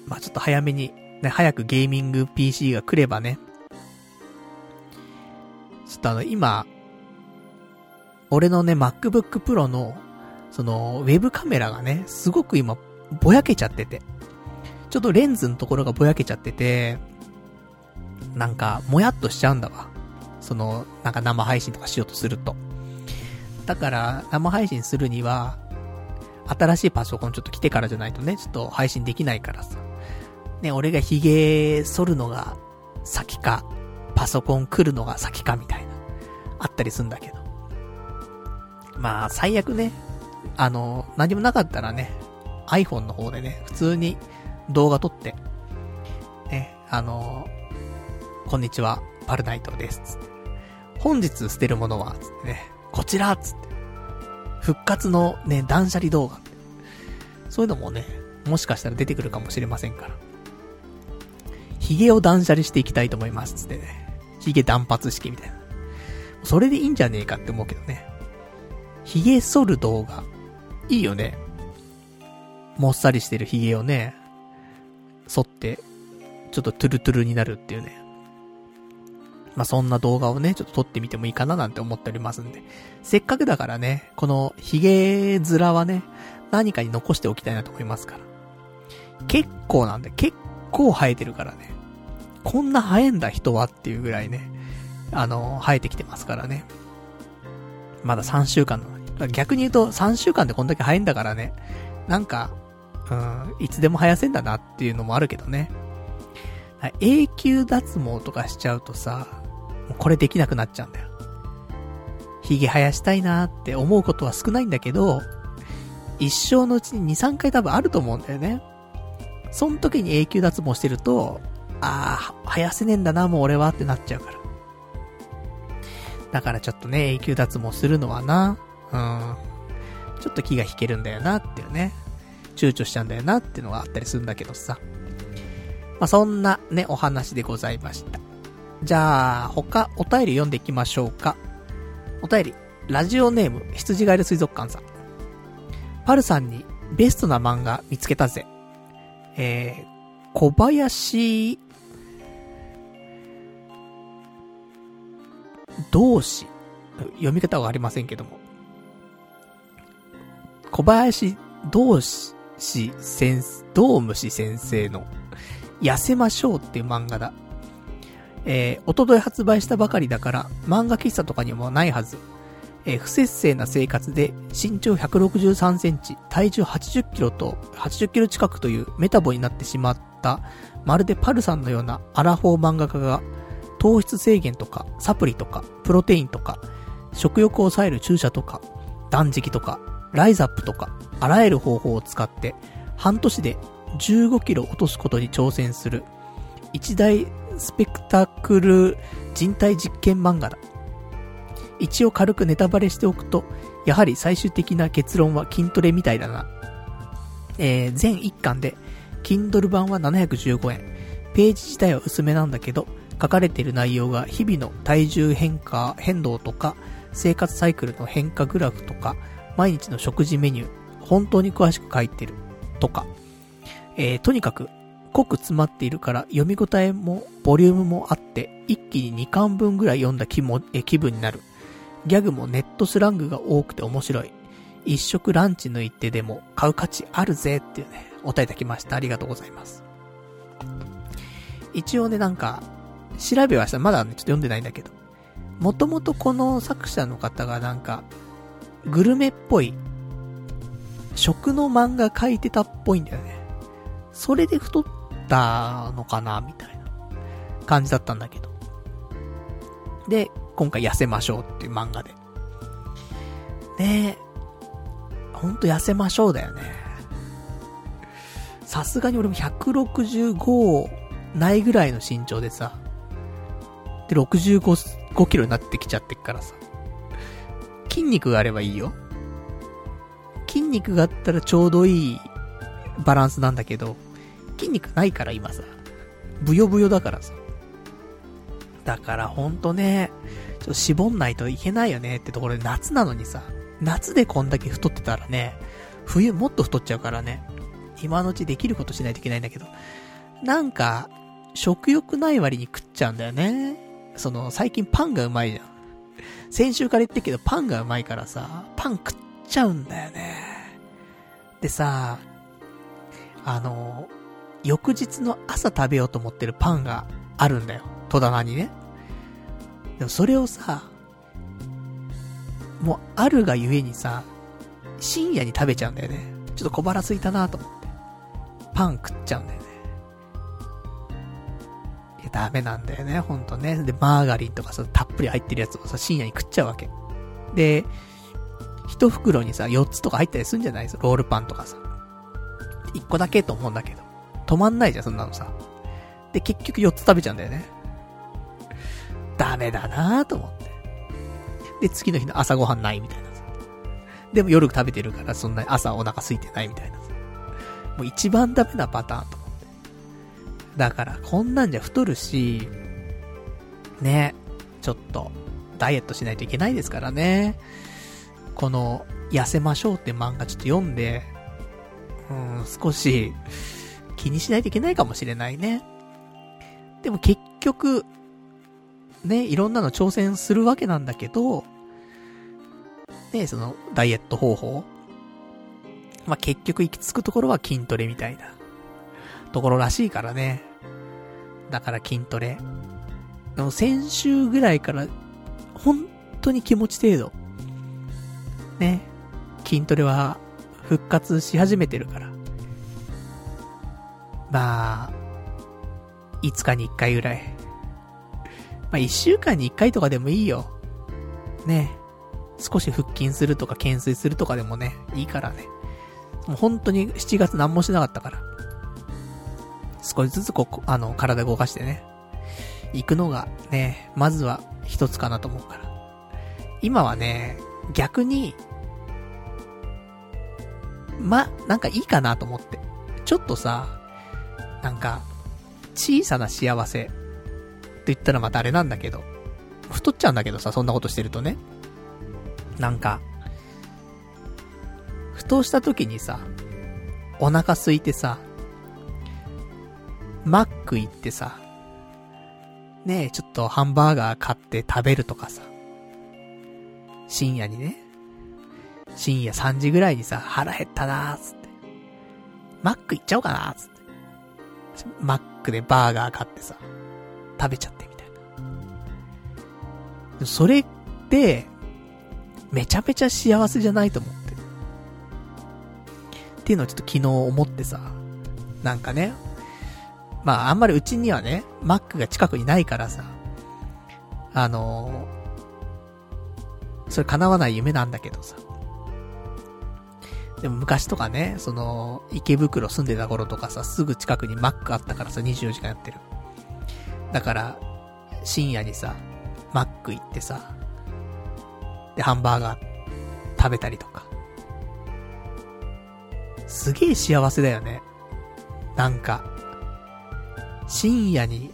まあちょっと早めに、ね、早くゲーミング PC が来ればね。ちょっとあの、今、俺のね、MacBook Pro の、その、ウェブカメラがね、すごく今、ぼやけちゃってて。ちょっとレンズのところがぼやけちゃってて、なんか、もやっとしちゃうんだわ。その、なんか生配信とかしようとすると。だから、生配信するには、新しいパソコンちょっと来てからじゃないとね、ちょっと配信できないからさ。ね、俺が髭剃るのが先か、パソコン来るのが先かみたいな、あったりすんだけど。まあ、最悪ね、あの、何もなかったらね、iPhone の方でね、普通に動画撮って、ね、あの、こんにちは、パルナイトです、つって。本日捨てるものは、つってね、こちらつって。復活のね、断捨離動画。そういうのもね、もしかしたら出てくるかもしれませんから。髭を断捨離していきたいと思います。つってね。髭断髪式みたいな。それでいいんじゃねえかって思うけどね。髭剃る動画。いいよね。もっさりしてる髭をね、剃って、ちょっとトゥルトゥルになるっていうね。まあ、そんな動画をね、ちょっと撮ってみてもいいかななんて思っておりますんで。せっかくだからね、この髭面はね、何かに残しておきたいなと思いますから。結構なんで、結構生えてるからね。こんな生えんだ人はっていうぐらいね、あの、生えてきてますからね。まだ3週間なのに。逆に言うと3週間でこんだけ生えんだからね、なんか、うん、いつでも生やせんだなっていうのもあるけどね。永久脱毛とかしちゃうとさ、もうこれできなくなっちゃうんだよ。髭生やしたいなって思うことは少ないんだけど、一生のうちに2、3回多分あると思うんだよね。その時に永久脱毛してると、ああ、生やせねえんだな、もう俺はってなっちゃうから。だからちょっとね、永久脱毛するのはな、うん。ちょっと気が引けるんだよなっていうね。躊躇しちゃうんだよなっていうのがあったりするんだけどさ。まあ、そんなね、お話でございました。じゃあ、他、お便り読んでいきましょうか。お便り、ラジオネーム、羊ガエル水族館さん。パルさんにベストな漫画見つけたぜ。えー、小林同志、読み方はありませんけども、小林同志先生、道虫先生の、痩せましょうっていう漫画だ。えー、おととい発売したばかりだから、漫画喫茶とかにもないはず。えー、不節制な生活で身長163センチ、体重80キロと80キロ近くというメタボになってしまった、まるでパルさんのようなアラフォー漫画家が、糖質制限とか、サプリとか、プロテインとか、食欲を抑える注射とか、断食とか、ライザップとか、あらゆる方法を使って、半年で15キロ落とすことに挑戦する、一大スペクタクル人体実験漫画だ。一応軽くネタバレしておくと、やはり最終的な結論は筋トレみたいだな。えー、全1巻で、Kindle 版は715円。ページ自体は薄めなんだけど、書かれている内容が日々の体重変化、変動とか、生活サイクルの変化グラフとか、毎日の食事メニュー、本当に詳しく書いてる、とか。えー、とにかく、濃く詰まっているから読み応えもボリュームもあって、一気に2巻分ぐらい読んだ気もえ気分になる。ギャグもネットスラングが多くて面白い。一食ランチ抜いてでも買う価値あるぜっていうね、お答えいただきました。ありがとうございます。一応ね、なんか、調べはした。まだね、ちょっと読んでないんだけど。もともとこの作者の方がなんか、グルメっぽい、食の漫画描いてたっぽいんだよね。それで太ったのかな、みたいな感じだったんだけど。で、今回痩せましょうっていう漫画で。ねえ、ほんと痩せましょうだよね。さすがに俺も165ないぐらいの身長でさ、で、65 5キロになってきちゃってっからさ。筋肉があればいいよ。筋肉があったらちょうどいいバランスなんだけど、筋肉ないから今さ。ブヨブヨだからさ。だからほんとね、ちょっと絞んないといけないよねってところで夏なのにさ、夏でこんだけ太ってたらね、冬もっと太っちゃうからね、今のうちできることしないといけないんだけど、なんか、食欲ない割に食っちゃうんだよね。その、最近パンがうまいじゃん。先週から言ってるけど、パンがうまいからさ、パン食っちゃうんだよね。でさ、あの、翌日の朝食べようと思ってるパンがあるんだよ。戸棚にね。でもそれをさ、もうあるがゆえにさ、深夜に食べちゃうんだよね。ちょっと小腹空いたなと思って。パン食っちゃうんだよ。ダメなんだよね、ほんとね。で、マーガリンとかさ、たっぷり入ってるやつをさ、深夜に食っちゃうわけ。で、一袋にさ、4つとか入ったりするんじゃない？ですロールパンとかさ。1個だけと思うんだけど。止まんないじゃん、そんなのさ。で、結局4つ食べちゃうんだよね。ダメだなぁと思って。で、次の日の朝ごはんないみたいなさ。でも夜食べてるからそんなに朝お腹空いてないみたいなさ。もう一番ダメなパターンと思って。だから、こんなんじゃ太るし、ね、ちょっと、ダイエットしないといけないですからね。この、痩せましょうって漫画ちょっと読んで、うん、少し、気にしないといけないかもしれないね。でも結局、ね、いろんなの挑戦するわけなんだけど、ね、その、ダイエット方法。まあ、結局行き着くところは筋トレみたいな、ところらしいからね。だから筋トレ。先週ぐらいから、本当に気持ち程度。ね。筋トレは復活し始めてるから。まあ、5日に1回ぐらい。まあ、1週間に1回とかでもいいよ。ね。少し腹筋するとか懸垂するとかでもね、いいからね。もう本当に7月何もしなかったから。少しずつこう、あの、体動かしてね。行くのがね、まずは一つかなと思うから。今はね、逆に、ま、なんかいいかなと思って。ちょっとさ、なんか、小さな幸せって言ったらまたあれなんだけど、太っちゃうんだけどさ、そんなことしてるとね。なんか、ふとした時にさ、お腹空いてさ、マック行ってさ、ねえちょっとハンバーガー買って食べるとかさ。深夜にね。深夜3時ぐらいにさ、腹減ったなーつって。マック行っちゃおうかなーつって。マックでバーガー買ってさ、食べちゃってみたいな。それって、めちゃめちゃ幸せじゃないと思って。っていうのをちょっと昨日思ってさ、なんかね、まああんまりうちにはね、マックが近くにないからさ、あのー、それ叶わない夢なんだけどさ。でも昔とかね、その、池袋住んでた頃とかさ、すぐ近くにマックあったからさ、24時間やってる。だから、深夜にさ、マック行ってさ、で、ハンバーガー食べたりとか。すげえ幸せだよね。なんか、深夜に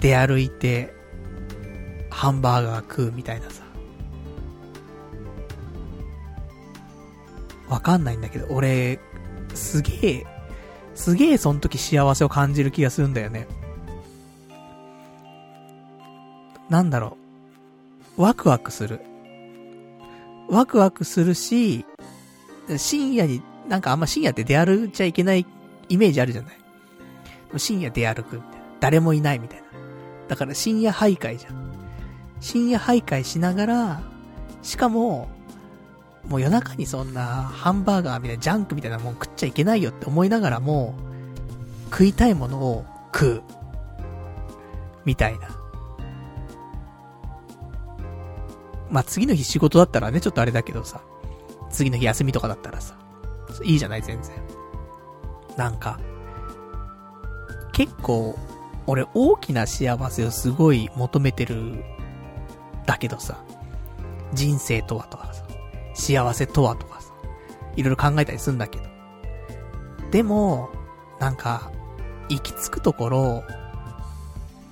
出歩いて、ハンバーガー食うみたいなさ。わかんないんだけど、俺、すげえ、すげえその時幸せを感じる気がするんだよね。なんだろう。ワクワクする。ワクワクするし、深夜に、なんかあんま深夜って出歩いちゃいけないイメージあるじゃない。深夜出歩くみたいな。誰もいないみたいな。だから深夜徘徊じゃん。深夜徘徊しながら、しかも、もう夜中にそんなハンバーガーみたいなジャンクみたいなもん食っちゃいけないよって思いながらも、食いたいものを食う。みたいな。まあ、次の日仕事だったらね、ちょっとあれだけどさ。次の日休みとかだったらさ。いいじゃない、全然。なんか、結構、俺大きな幸せをすごい求めてる、だけどさ。人生とはとかさ。幸せとはとかさ、いろいろ考えたりするんだけど。でも、なんか、行き着くところ、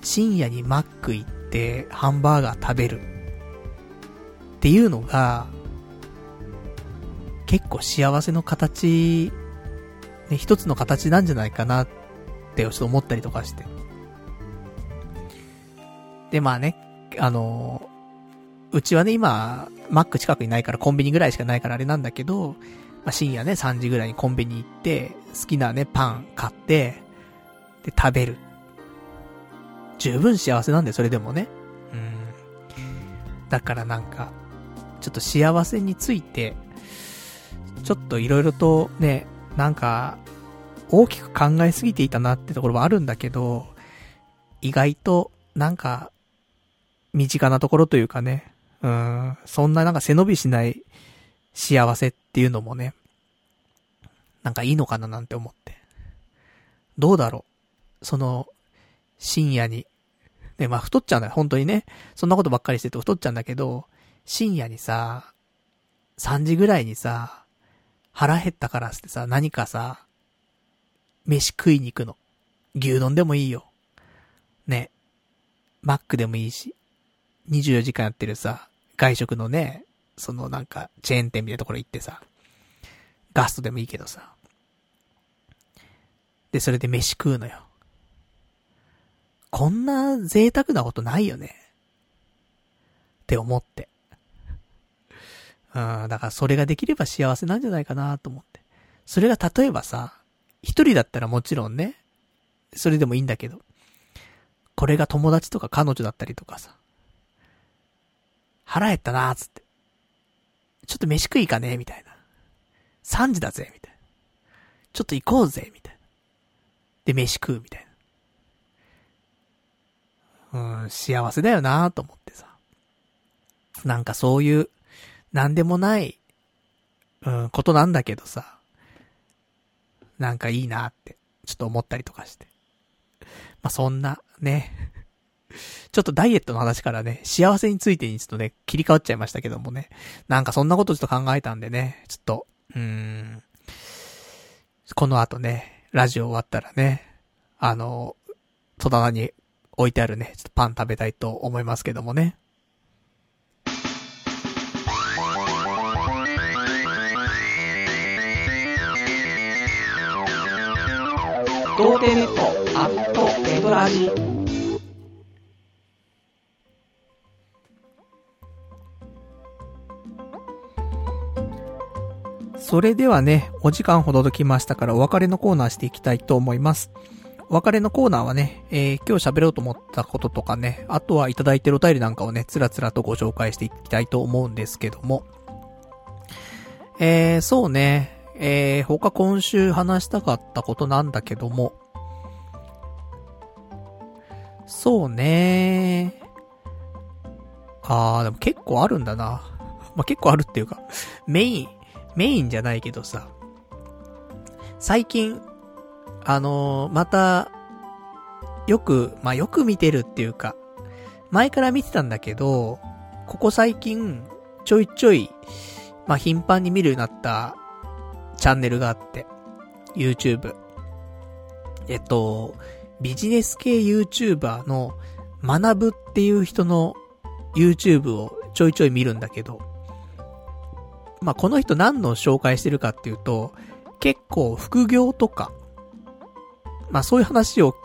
深夜にマック行ってハンバーガー食べるっていうのが、結構幸せの形、ね、一つの形なんじゃないかなってちょっと思ったりとかして。で、まあね、あのうちはね、今、マック近くにないからコンビニぐらいしかないからあれなんだけど、まあ、深夜ね、3時ぐらいにコンビニ行って、好きなね、パン買って、で、食べる。十分幸せなんだよ、それでもね。うん。だからなんか、ちょっと幸せについて、ちょっと色々とね、なんか、大きく考えすぎていたなってところはあるんだけど、意外と、なんか、身近なところというかね、うん、そんななんか背伸びしない幸せっていうのもね、なんかいいのかななんて思って。どうだろうその、深夜に。ね、まあ太っちゃうんだよ、本当にね。そんなことばっかりしてると太っちゃうんだけど、深夜にさ、3時ぐらいにさ、腹減ったからってさ、何かさ、飯食いに行くの。牛丼でもいいよ。ね。マックでもいいし。24時間やってるさ、外食のね、そのなんか、チェーン店みたいなところ行ってさ、ガストでもいいけどさ。で、それで飯食うのよ。こんな贅沢なことないよね。って思って。うん、だからそれができれば幸せなんじゃないかなと思って。それが例えばさ、一人だったらもちろんね、それでもいいんだけど、これが友達とか彼女だったりとかさ、腹減ったなーつって。ちょっと飯食いかねみたいな。3時だぜみたいな。ちょっと行こうぜみたいな。で、飯食うみたいな。うん、幸せだよなーと思ってさ。なんかそういう、なんでもない、うん、ことなんだけどさ。なんかいいなって、ちょっと思ったりとかして。まあ、そんな、ね。ちょっとダイエットの話からね、幸せについてにちょっとね、切り替わっちゃいましたけどもね。なんかそんなことちょっと考えたんでね、ちょっと、うーん。この後ね、ラジオ終わったらね、あの、戸棚に置いてあるね、ちょっとパン食べたいと思いますけどもね。童貞ネットアットネトラジそれではね、お時間ほどきましたからお別れのコーナーしていきたいと思います。お別れのコーナーはね、えー、今日喋ろうと思ったこととかね、あとはいただいてるお便りなんかをね、つらつらとご紹介していきたいと思うんですけども。えー、そうね、えー、他今週話したかったことなんだけども、そうね。あー、でも結構あるんだな。まあ、結構あるっていうか、メイン、メインじゃないけどさ、最近、あのー、また、よく、まあ、よく見てるっていうか、前から見てたんだけど、ここ最近、ちょいちょい、まあ、頻繁に見るようになったチャンネルがあって、YouTube。えっと、ビジネス系 YouTuber の学ぶっていう人の YouTube をちょいちょい見るんだけど、まあ、この人何の紹介してるかっていうと、結構副業とか、まあ、そういう話を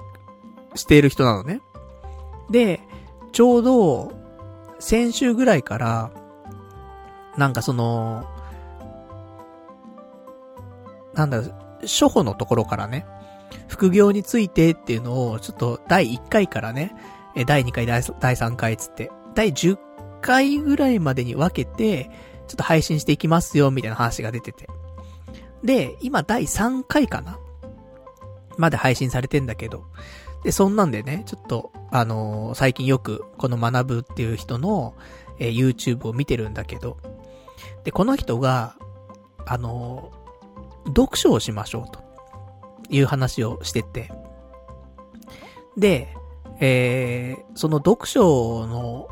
している人なのね。で、ちょうど、先週ぐらいから、なんかその、なんだ、初歩のところからね、副業についてっていうのを、ちょっと第1回からね、第2回、第3回つって、第10回ぐらいまでに分けて、ちょっと配信していきますよ、みたいな話が出てて。で、今第3回かなまで配信されてんだけど。で、そんなんでね、ちょっと、あのー、最近よく、この学ぶっていう人の、えー、YouTube を見てるんだけど。で、この人が、あの、読書をしましょうと。いう話をしてて。で、えー、その読書の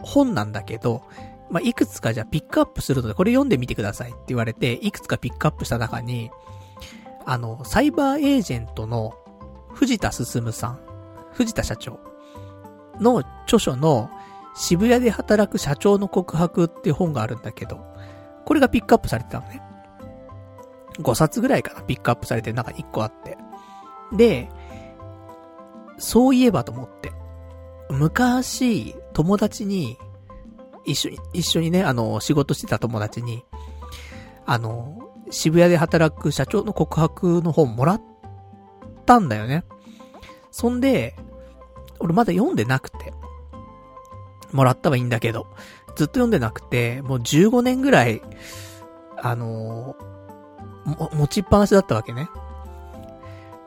本なんだけど、まあ、いくつかじゃあピックアップするので、これ読んでみてくださいって言われて、いくつかピックアップした中に、あの、サイバーエージェントの藤田進さん、藤田社長の著書の渋谷で働く社長の告白っていう本があるんだけど、これがピックアップされてたのね。5冊ぐらいかな、ピックアップされてる中に1個あって。で、そういえばと思って、昔、友達に、一緒に、一緒にね、あの、仕事してた友達に、あの、渋谷で働く社長の告白の本もらったんだよね。そんで、俺まだ読んでなくて。もらったはいいんだけど、ずっと読んでなくて、もう15年ぐらい、あのも、持ちっぱなしだったわけね。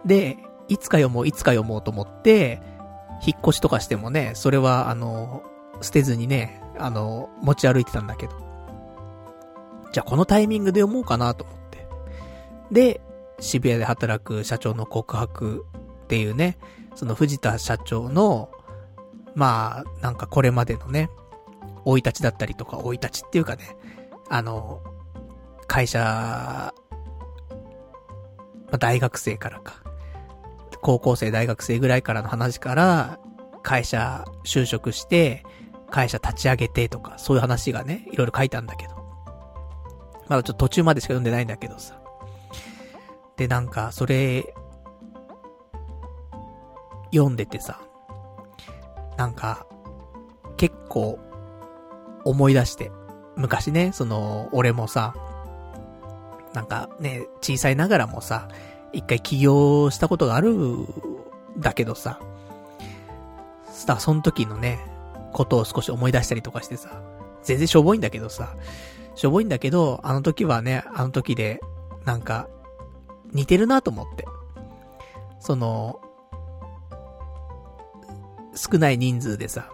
で、いつか読もう、いつか読もうと思って、引っ越しとかしてもね、それは、あの、捨てずにね、あの、持ち歩いてたんだけど。じゃあこのタイミングで読もうかなと思って。で、渋谷で働く社長の告白っていうね、その藤田社長の、まあ、なんかこれまでのね、生い立ちだったりとか、生い立ちっていうかね、あの、会社、まあ、大学生からか、高校生、大学生ぐらいからの話から、会社就職して、会社立ち上げてとか、そういう話がね、いろいろ書いたんだけど。まだちょっと途中までしか読んでないんだけどさ。で、なんか、それ、読んでてさ、なんか、結構、思い出して、昔ね、その、俺もさ、なんかね、小さいながらもさ、一回起業したことがあるんだけどさ、さ、その時のね、ことを少し思い出したりとかしてさ、全然しょぼいんだけどさ、しょぼいんだけど、あの時はね、あの時で、なんか、似てるなと思って。その、少ない人数でさ、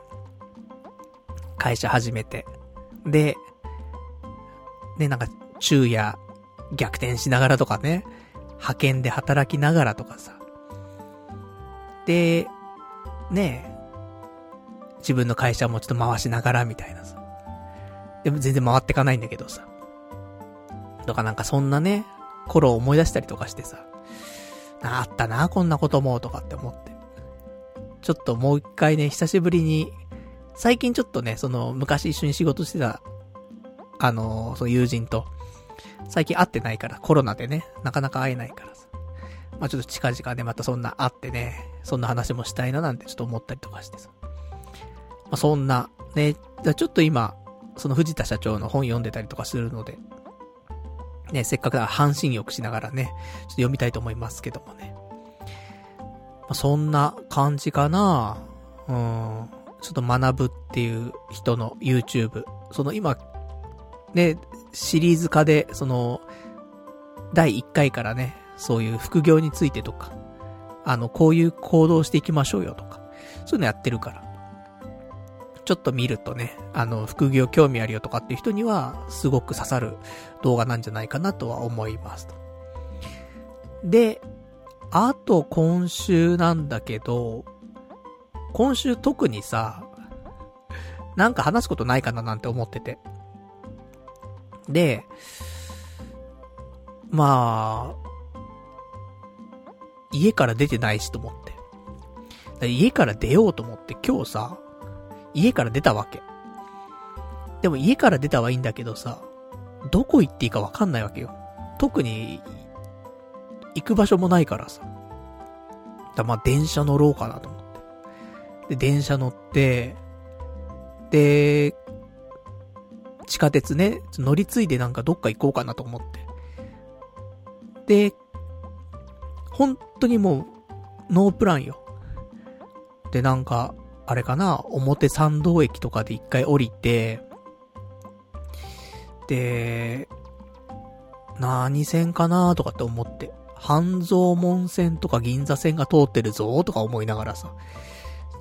会社始めて、で、ね、なんか、昼夜逆転しながらとかね、派遣で働きながらとかさ。で、ねえ自分の会社もちょっと回しながらみたいなさ。でも全然回ってかないんだけどさ。とかなんかそんなね、頃を思い出したりとかしてさ。あったな、こんなことも、とかって思って。ちょっともう一回ね、久しぶりに、最近ちょっとね、その、昔一緒に仕事してた、あの、その友人と、最近会ってないから、コロナでね、なかなか会えないからさ。まあちょっと近々ね、またそんな会ってね、そんな話もしたいななんてちょっと思ったりとかしてさ。まあそんな、ね、ちょっと今、その藤田社長の本読んでたりとかするので、ね、せっかくだから半身浴しながらね、ちょっと読みたいと思いますけどもね。まあ、そんな感じかなうん。ちょっと学ぶっていう人の YouTube。その今、ね、シリーズ化で、その、第1回からね、そういう副業についてとか、あの、こういう行動していきましょうよとか、そういうのやってるから。ちょっと見るとね、あの、副業興味あるよとかっていう人には、すごく刺さる動画なんじゃないかなとは思いますと。で、あと今週なんだけど、今週特にさ、なんか話すことないかななんて思ってて。で、まあ、家から出てないしと思って。か家から出ようと思って今日さ、家から出たわけ。でも家から出たはいいんだけどさ、どこ行っていいかわかんないわけよ。特に、行く場所もないからさ。だまあ電車乗ろうかなと思って。で、電車乗って、で、地下鉄ね、乗り継いでなんかどっか行こうかなと思って。で、本当にもう、ノープランよ。で、なんか、あれかな、表参道駅とかで一回降りて、で、何線かなとかって思って、半蔵門線とか銀座線が通ってるぞとか思いながらさ、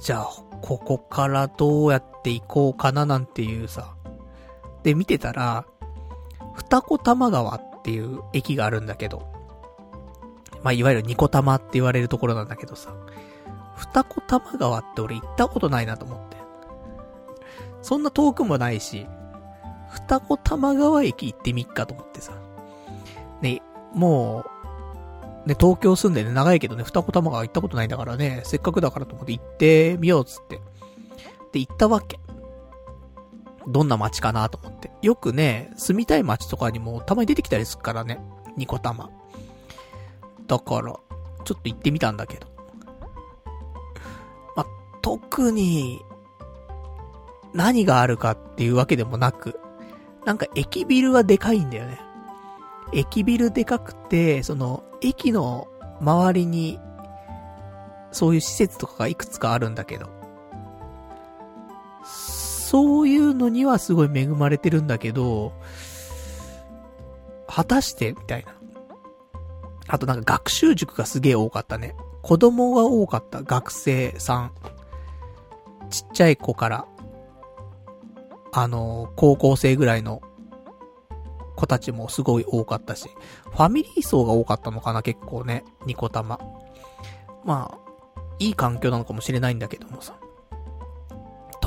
じゃあ、ここからどうやって行こうかななんていうさ、で、見てたら、二子玉川っていう駅があるんだけど、まあ、いわゆるニコ玉って言われるところなんだけどさ、二子玉川って俺行ったことないなと思って。そんな遠くもないし、二子玉川駅行ってみっかと思ってさ。ね、もう、ね、東京住んでね、長いけどね、二子玉川行ったことないんだからね、せっかくだからと思って行ってみようっつって。で、行ったわけ。どんな街かなと思って。よくね、住みたい街とかにもたまに出てきたりするからね。ニコ玉。だから、ちょっと行ってみたんだけど。ま特に、何があるかっていうわけでもなく、なんか駅ビルはでかいんだよね。駅ビルでかくて、その、駅の周りに、そういう施設とかがいくつかあるんだけど、そういうのにはすごい恵まれてるんだけど、果たして、みたいな。あとなんか学習塾がすげえ多かったね。子供が多かった学生さん。ちっちゃい子から、あの、高校生ぐらいの子たちもすごい多かったし、ファミリー層が多かったのかな、結構ね、ニコ玉。まあ、いい環境なのかもしれないんだけどもさ。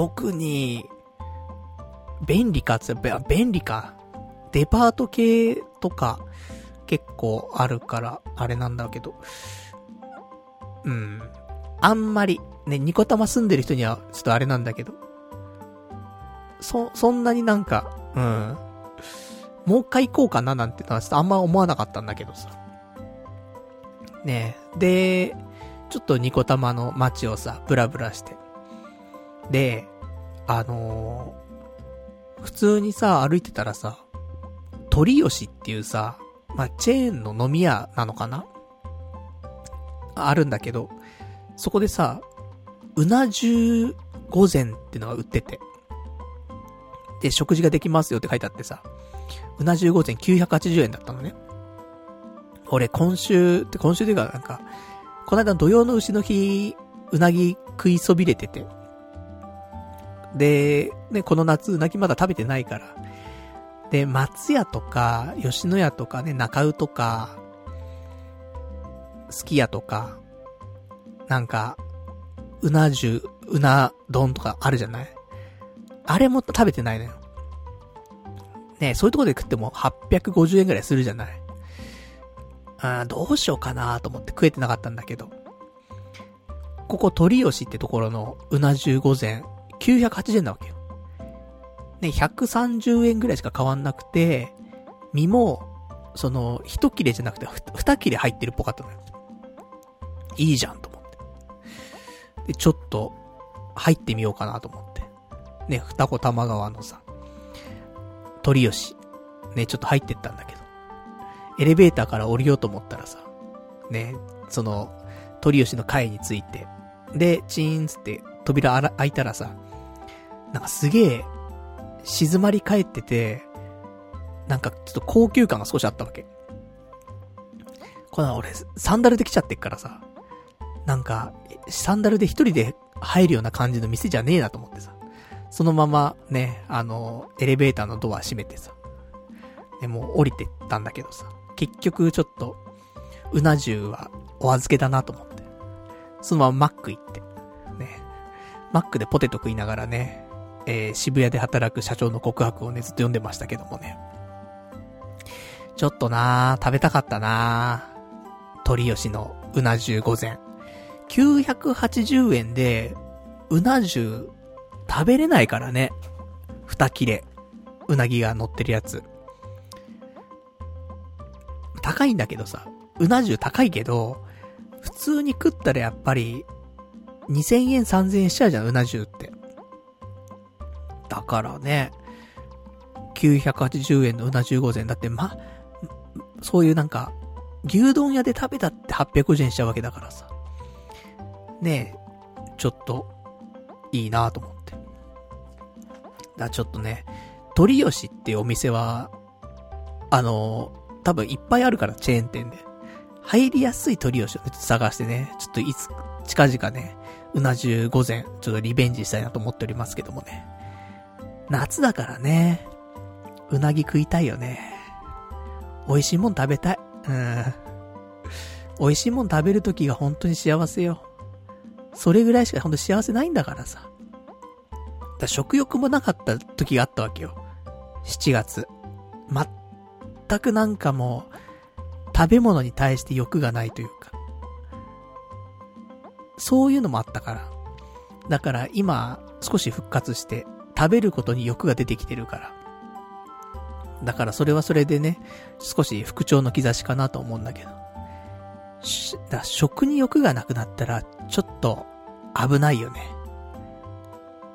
特に、便利かつ、便利か。デパート系とか、結構あるから、あれなんだけど。うん。あんまり、ね、ニコ玉住んでる人には、ちょっとあれなんだけど。そ、そんなになんか、うん。もう一回行こうかななんてのはちょっとあんま思わなかったんだけどさ。ねで、ちょっとニコ玉の街をさ、ブラブラして。で、あのー、普通にさ、歩いてたらさ、鳥吉っていうさ、まあ、チェーンの飲み屋なのかな？あるんだけど、そこでさ、うな重午前ってのが売ってて。で、食事ができますよって書いてあってさ、うな重午前980円だったのね。俺、今週、って今週というかなんか、この間土曜の牛の日、うなぎ食いそびれてて。で、ね、この夏うなぎまだ食べてないから、で、松屋とか、吉野家とかね、中尾とか、すき家とか、なんか、うな重、うな丼とかあるじゃない？あれも食べてないのよ。ねそういうとこで食っても850円くらいするじゃない？あどうしようかなと思って食えてなかったんだけど。ここ鳥吉ってところのうな重午前、980円なわけよ。ね、130円ぐらいしか変わんなくて、身も、その、一切れじゃなくて、二切れ入ってるっぽかったのよ。いいじゃんと思って。で、ちょっと、入ってみようかなと思って。ね、二子玉川のさ、鳥吉。ね、ちょっと入ってったんだけど。エレベーターから降りようと思ったらさ、ね、その、鳥吉の階について、で、チーンつって扉開いたらさ、なんかすげえ、静まり返ってて、なんかちょっと高級感が少しあったわけ。この俺、サンダルで来ちゃってっからさ、なんか、サンダルで一人で入るような感じの店じゃねえなと思ってさ。そのままね、あの、エレベーターのドア閉めてさ。で、もう降りてったんだけどさ。結局ちょっと、うな重はお預けだなと思って。そのままマック行って。ね。マックでポテト食いながらね、えー、渋谷で働く社長の告白をね、ずっと読んでましたけどもね。ちょっとなー、食べたかったなー。鳥吉のうな重午前。980円で、うな重、食べれないからね。二切れ。うなぎが乗ってるやつ。高いんだけどさ。うな重高いけど、普通に食ったらやっぱり、2000円3000円しちゃうじゃん、うな重って。だからね、980円のうな重午前だって、ま、そういうなんか、牛丼屋で食べたって850円しちゃうわけだからさ。ねえ、ちょっと、いいなと思って。だちょっとね、鳥吉っていうお店は、あの、多分いっぱいあるから、チェーン店で。入りやすい鳥吉を、ね、探してね、ちょっといつ、近々ね、うな重午前、ちょっとリベンジしたいなと思っておりますけどもね。夏だからね、うなぎ食いたいよね。美味しいもん食べたい。うん。美味しいもん食べるときが本当に幸せよ。それぐらいしか本当幸せないんだからさ。だ食欲もなかった時があったわけよ。7月。全くなんかもう、食べ物に対して欲がないというか。そういうのもあったから。だから今、少し復活して、食べることに欲が出てきてるから。だからそれはそれでね、少し復調の兆しかなと思うんだけど。だ食に欲がなくなったら、ちょっと危ないよね。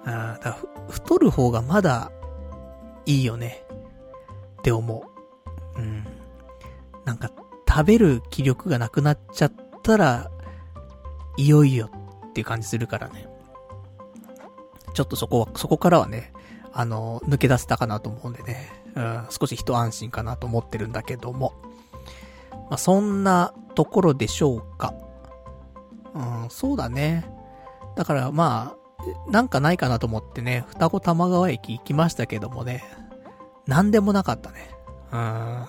あだ太る方がまだいいよね。って思う。うん。なんか、食べる気力がなくなっちゃったら、いよいよっていう感じするからね。ちょっとそこは、そこからはね、あの、抜け出せたかなと思うんでね。うん、少し一安心かなと思ってるんだけども。まあ、そんなところでしょうか。うん、そうだね。だからまあ、なんかないかなと思ってね、双子玉川駅行きましたけどもね、なんでもなかったね。うん。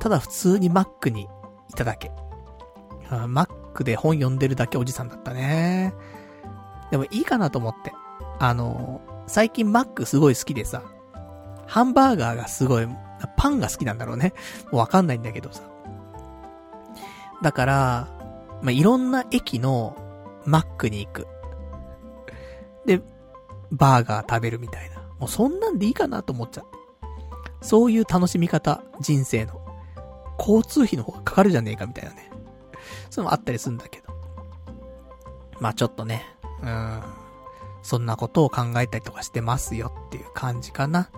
ただ普通にマックにいただけ。うん、マックで本読んでるだけおじさんだったね。でもいいかなと思って。あの、最近マックすごい好きでさ、ハンバーガーがすごい、パンが好きなんだろうね。もうわかんないんだけどさ。だから、まあ、いろんな駅のマックに行く。で、バーガー食べるみたいな。もうそんなんでいいかなと思っちゃって。そういう楽しみ方、人生の。交通費の方がかかるじゃねえかみたいなね。そういうのもあったりするんだけど。まあちょっとね、うん。そんなことを考えたりとかしてますよっていう感じかな。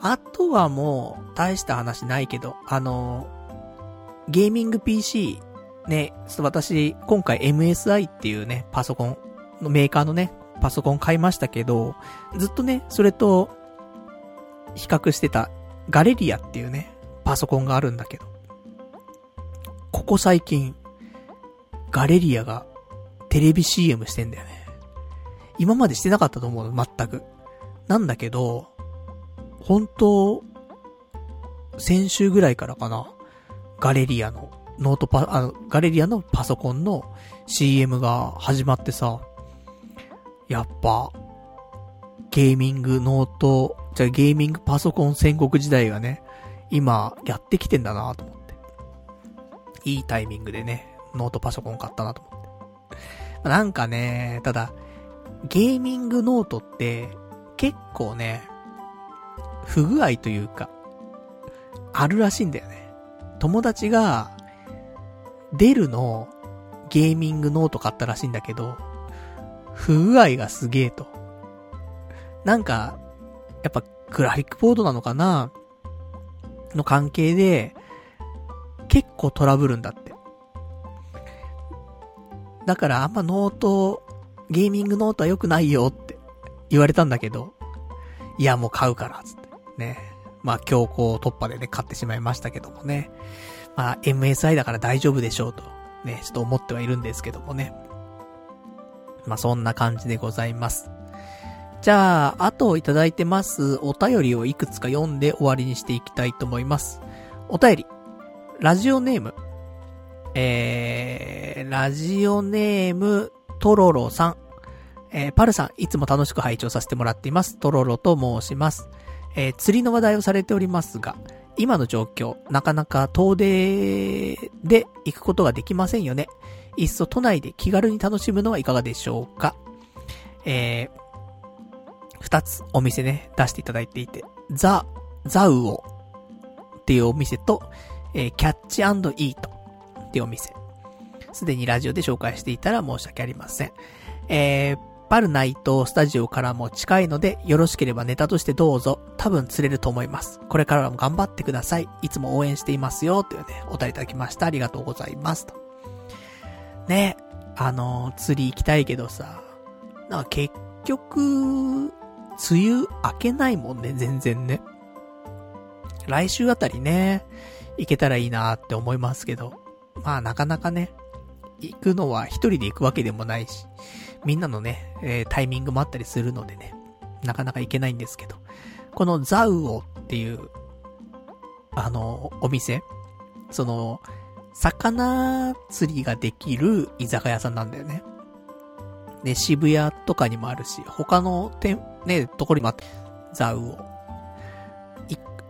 あとはもう、大した話ないけど、あの、ゲーミング PC、ね、ちょっと私、今回 MSI っていうね、パソコンのメーカーのね、パソコン買いましたけど、ずっとね、それと、比較してた、ガレリアっていうね、パソコンがあるんだけど、ここ最近、ガレリアがテレビ CM してんだよね。今までしてなかったと思うの、全く。なんだけど、本当先週ぐらいからかな、ガレリアの、ノートパ、あの、ガレリアのパソコンの CM が始まってさ、やっぱ、ゲーミングノート、じゃゲーミングパソコン戦国時代がね、今、やってきてんだなと思って。いいタイミングでね、ノートパソコン買ったなと思って。なんかね、ただ、ゲーミングノートって、結構ね、不具合というか、あるらしいんだよね。友達が、デルのゲーミングノート買ったらしいんだけど、不具合がすげえと。なんか、やっぱグラフィックボードなのかな？の関係で、結構トラブるんだって。だからあんまノート、ゲーミングノートは良くないよって言われたんだけど、いやもう買うから、つって。ね。まあ強行突破でね、買ってしまいましたけどもね。まあ MSI だから大丈夫でしょうと、ね、ちょっと思ってはいるんですけどもね。まあそんな感じでございます。じゃあ、あといただいてますお便りをいくつか読んで終わりにしていきたいと思います。お便り。ラジオネーム。えー、ラジオネーム、トロロさん。えー、パルさん、いつも楽しく拝聴させてもらっています。トロロと申します。えー、釣りの話題をされておりますが、今の状況、なかなか遠出で行くことができませんよね。いっそ都内で気軽に楽しむのはいかがでしょうか。えー、二つお店ね、出していただいていて、ザ・ザウオっていうお店と、えー、キャッチイートていうお店。すでにラジオで紹介していたら申し訳ありません。えー、パルナイトスタジオからも近いので、よろしければネタとしてどうぞ。多分釣れると思います。これからも頑張ってください。いつも応援していますよ。というね、お便りいただきました。ありがとうございます。と。ね、あの、釣り行きたいけどさ、なんか結局、梅雨明けないもんね、全然ね。来週あたりね、行けたらいいなって思いますけど、まあなかなかね、行くのは一人で行くわけでもないし、みんなのね、えー、タイミングもあったりするのでね、なかなか行けないんですけど、このザウオっていう、あの、お店、その、魚釣りができる居酒屋さんなんだよね。で、渋谷とかにもあるし、他の店、ね、ところにもあって、ザウオ。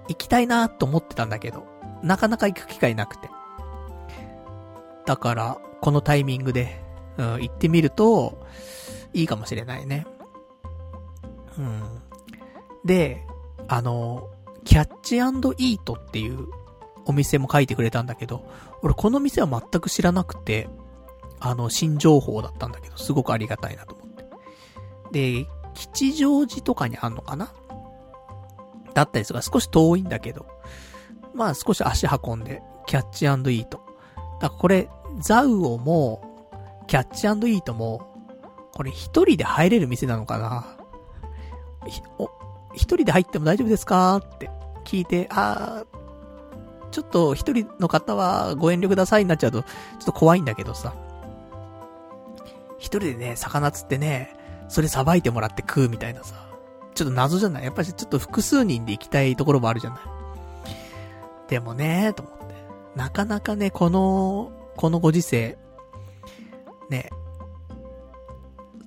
行きたいなと思ってたんだけど、なかなか行く機会なくて。だから、このタイミングで、うん、行ってみると、いいかもしれないね。うん。で、あの、キャッチイートっていうお店も書いてくれたんだけど、俺この店は全く知らなくて、あの、新情報だったんだけど、すごくありがたいなと思って。で、吉祥寺とかにあんのかな？だったりする少し遠いんだけど、まあ少し足運んで、キャッチイート。だからこれ、ザウオも、キャッチイートも、これ一人で入れる店なのかな？お、一人で入っても大丈夫ですか？って聞いて、あー、ちょっと一人の方はご遠慮くださいになっちゃうと、ちょっと怖いんだけどさ。一人でね、魚釣ってね、それ捌いてもらって食うみたいなさ。ちょっと謎じゃない？やっぱりちょっと複数人で行きたいところもあるじゃない？でもね、と思。なかなかね、この、このご時世、ね、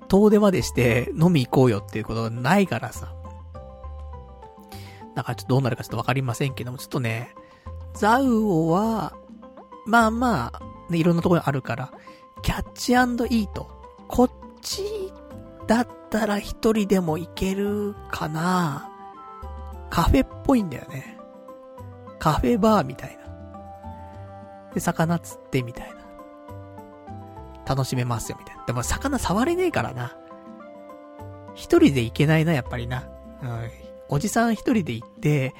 遠出までして飲み行こうよっていうことがないからさ。だからちょっとどうなるかちょっとわかりませんけども、ちょっとね、ザウオは、まあまあ、ね、いろんなところにあるから、キャッチイート。こっちだったら一人でも行けるかなカフェっぽいんだよね。カフェバーみたいな。で、魚釣ってみたいな。楽しめますよ、みたいな。でも魚触れねえからな。一人で行けないな、やっぱりな。うん。おじさん一人で行って、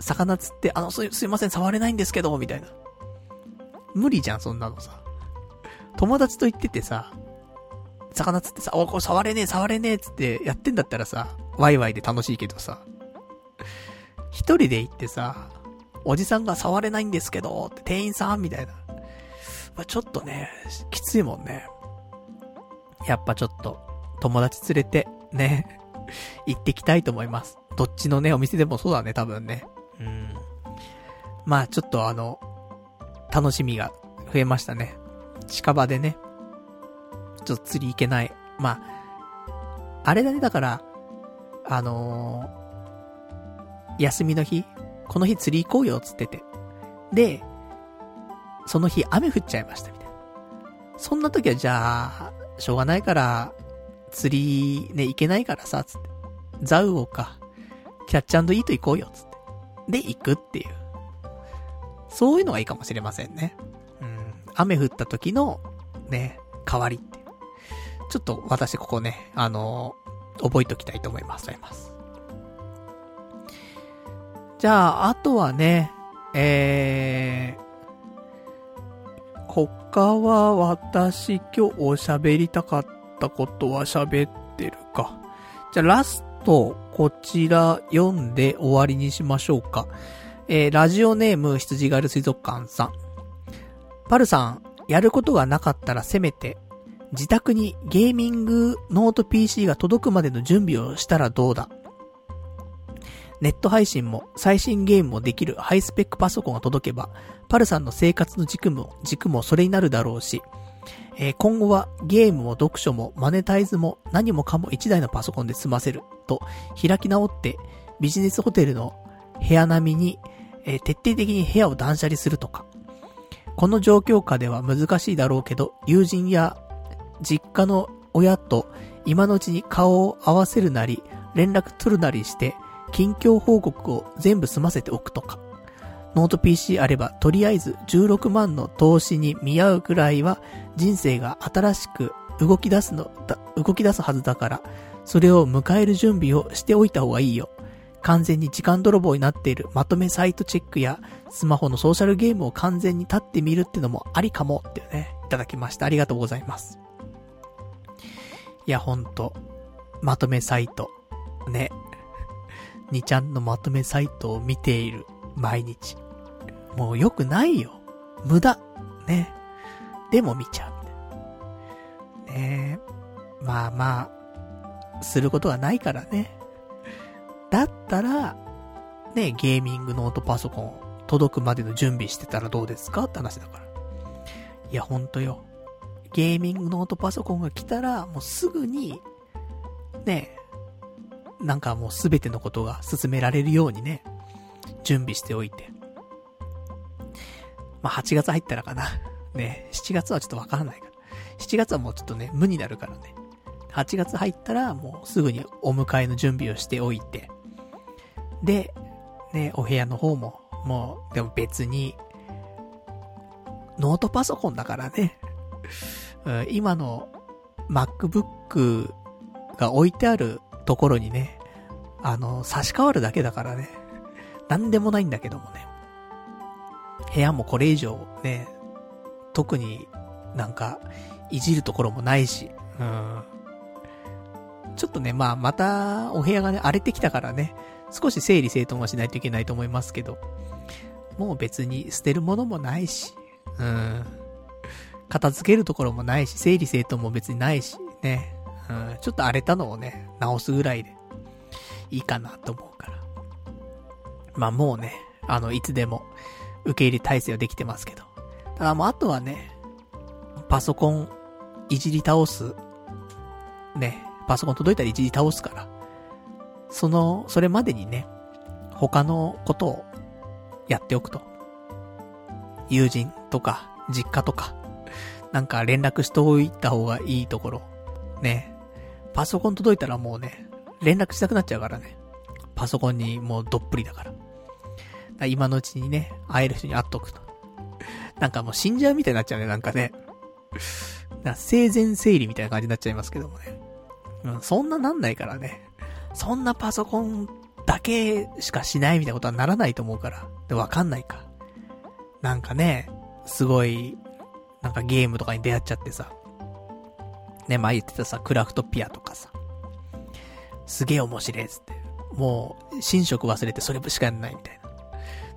魚釣って、あの、す、すいません、触れないんですけど、みたいな。無理じゃん、そんなのさ。友達と行っててさ、魚釣ってさ、お、これ触れねえ、触れねえ、つってやってんだったらさ、ワイワイで楽しいけどさ、一人で行ってさ、おじさんが触れないんですけど、店員さんみたいな。まあ、ちょっとね、きついもんね。やっぱちょっと、友達連れて、ね、行ってきたいと思います。どっちのね、お店でもそうだね、多分ね。うん。まあちょっとあの、楽しみが増えましたね。近場でね、ちょっと釣り行けない。まあ、あれだね、だから、あのー、休みの日、この日釣り行こうよ、つってて。で、その日雨降っちゃいましたみたいな。そんな時はじゃあ、しょうがないから、釣りね、行けないからさ、つって。ザウオか、キャッチイート行こうよ、つって。で、行くっていう。そういうのがいいかもしれませんね。うん。雨降った時の、ね、代わりって。ちょっと私ここね、あのー、覚えときたいと思い。ます。じゃあ、あとはね、えー、他は私今日お喋りたかったことは喋ってるか。じゃあラスト、こちら読んで終わりにしましょうか。えー、ラジオネーム羊ガル水族館さん。パルさん、やることがなかったらせめて、自宅にゲーミングノート PC が届くまでの準備をしたらどうだネット配信も最新ゲームもできるハイスペックパソコンが届けば、パルさんの生活の軸も、軸もそれになるだろうし、えー、今後はゲームも読書もマネタイズも何もかも一台のパソコンで済ませると開き直ってビジネスホテルの部屋並みに、えー、徹底的に部屋を断捨離するとか。この状況下では難しいだろうけど、友人や実家の親と今のうちに顔を合わせるなり、連絡取るなりして、近況報告を全部済ませておくとか。ノート PC あれば、とりあえず16万の投資に見合うくらいは、人生が新しく動き出すの、動き出すはずだから、それを迎える準備をしておいた方がいいよ。完全に時間泥棒になっているまとめサイトチェックや、スマホのソーシャルゲームを完全に立ってみるってのもありかもってね、いただきました。ありがとうございます。いや、ほんと、まとめサイト、ね、にちゃんのまとめサイトを見ている毎日。もう良くないよ。無駄。ね。でも見ちゃう。ねまあまあ、することがないからね。だったら、ね、ゲーミングノートパソコン届くまでの準備してたらどうですか？って話だから。いや、ほんとよ。ゲーミングノートパソコンが来たら、もうすぐに、ね、なんかもうすべてのことが進められるようにね、準備しておいて。まあ、8月入ったらかな。ね、7月はちょっとわからないから。7月はもうちょっとね、無になるからね。8月入ったらもうすぐにお迎えの準備をしておいて。で、ね、お部屋の方も、もう、でも別に、ノートパソコンだからね。今の MacBook が置いてあるところにね、あの、差し替わるだけだからね。なんでもないんだけどもね。部屋もこれ以上ね、特になんか、いじるところもないし、うん。ちょっとね、まあ、また、お部屋がね、荒れてきたからね、少し整理整頓はしないといけないと思いますけど、もう別に捨てるものもないし、うん。片付けるところもないし、整理整頓も別にないし、ね。うん、ちょっと荒れたのをね、直すぐらいで、いいかなと思うから。まあもうね、あの、いつでも、受け入れ体制はできてますけど。ただもうあとはね、パソコン、いじり倒す。ね、パソコン届いたらいじり倒すから。その、それまでにね、他のことをやっておくと。友人とか、実家とか、なんか連絡しておいた方がいいところ。ね。パソコン届いたらもうね、連絡したくなっちゃうからね。パソコンにもうどっぷりだから。から今のうちにね、会える人に会っとくと。なんかもう死んじゃうみたいになっちゃうね、なんかね。な生前整理みたいな感じになっちゃいますけどもね。うん、そんななんないからね。そんなパソコンだけしかしないみたいなことはならないと思うから。で、わかんないか。なんかね、すごい、なんかゲームとかに出会っちゃってさ。ね、前言ってたさ、クラフトピアとかさ。すげえ面白いっつって。もう、寝食忘れてそれしかやんないみたいな。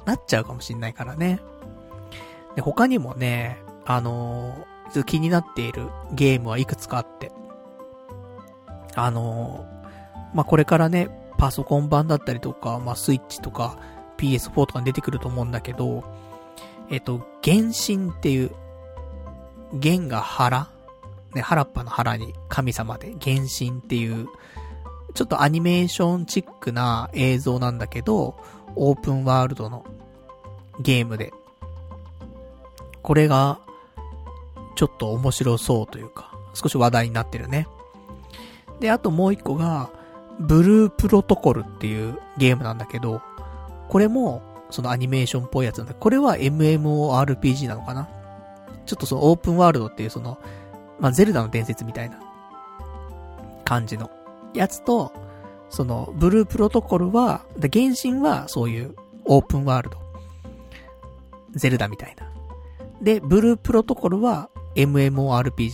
なっちゃうかもしんないからね。で、他にもね、あのー、ちょっと気になっているゲームはいくつかあって。あのー、まあ、これからね、パソコン版だったりとか、まあ、スイッチとか、PS4 とかに出てくると思うんだけど、えっと、原神っていう、弦が腹ね、原っぱの腹に神様で原神っていう、ちょっとアニメーションチックな映像なんだけど、オープンワールドのゲームで。これが、ちょっと面白そうというか、少し話題になってるね。で、あともう一個が、ブループロトコルっていうゲームなんだけど、これも、そのアニメーションっぽいやつなんだこれは MMORPG なのかな？ちょっとそのオープンワールドっていうその、まあ、ゼルダの伝説みたいな感じのやつと、その、ブループロトコルは、で、原神はそういうオープンワールド。ゼルダみたいな。で、ブループロトコルは MMORPG。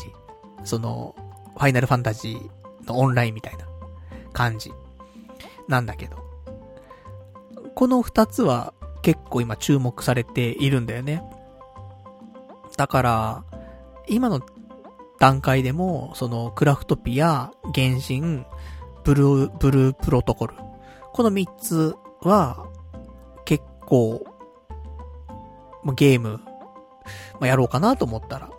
その、ファイナルファンタジーのオンラインみたいな感じ。なんだけど。この二つは結構今注目されているんだよね。だから、今の段階でも、その、クラフトピア、原神、ブルー、ブループロトコル。この三つは、結構、ゲーム、まあ、やろうかなと思ったら、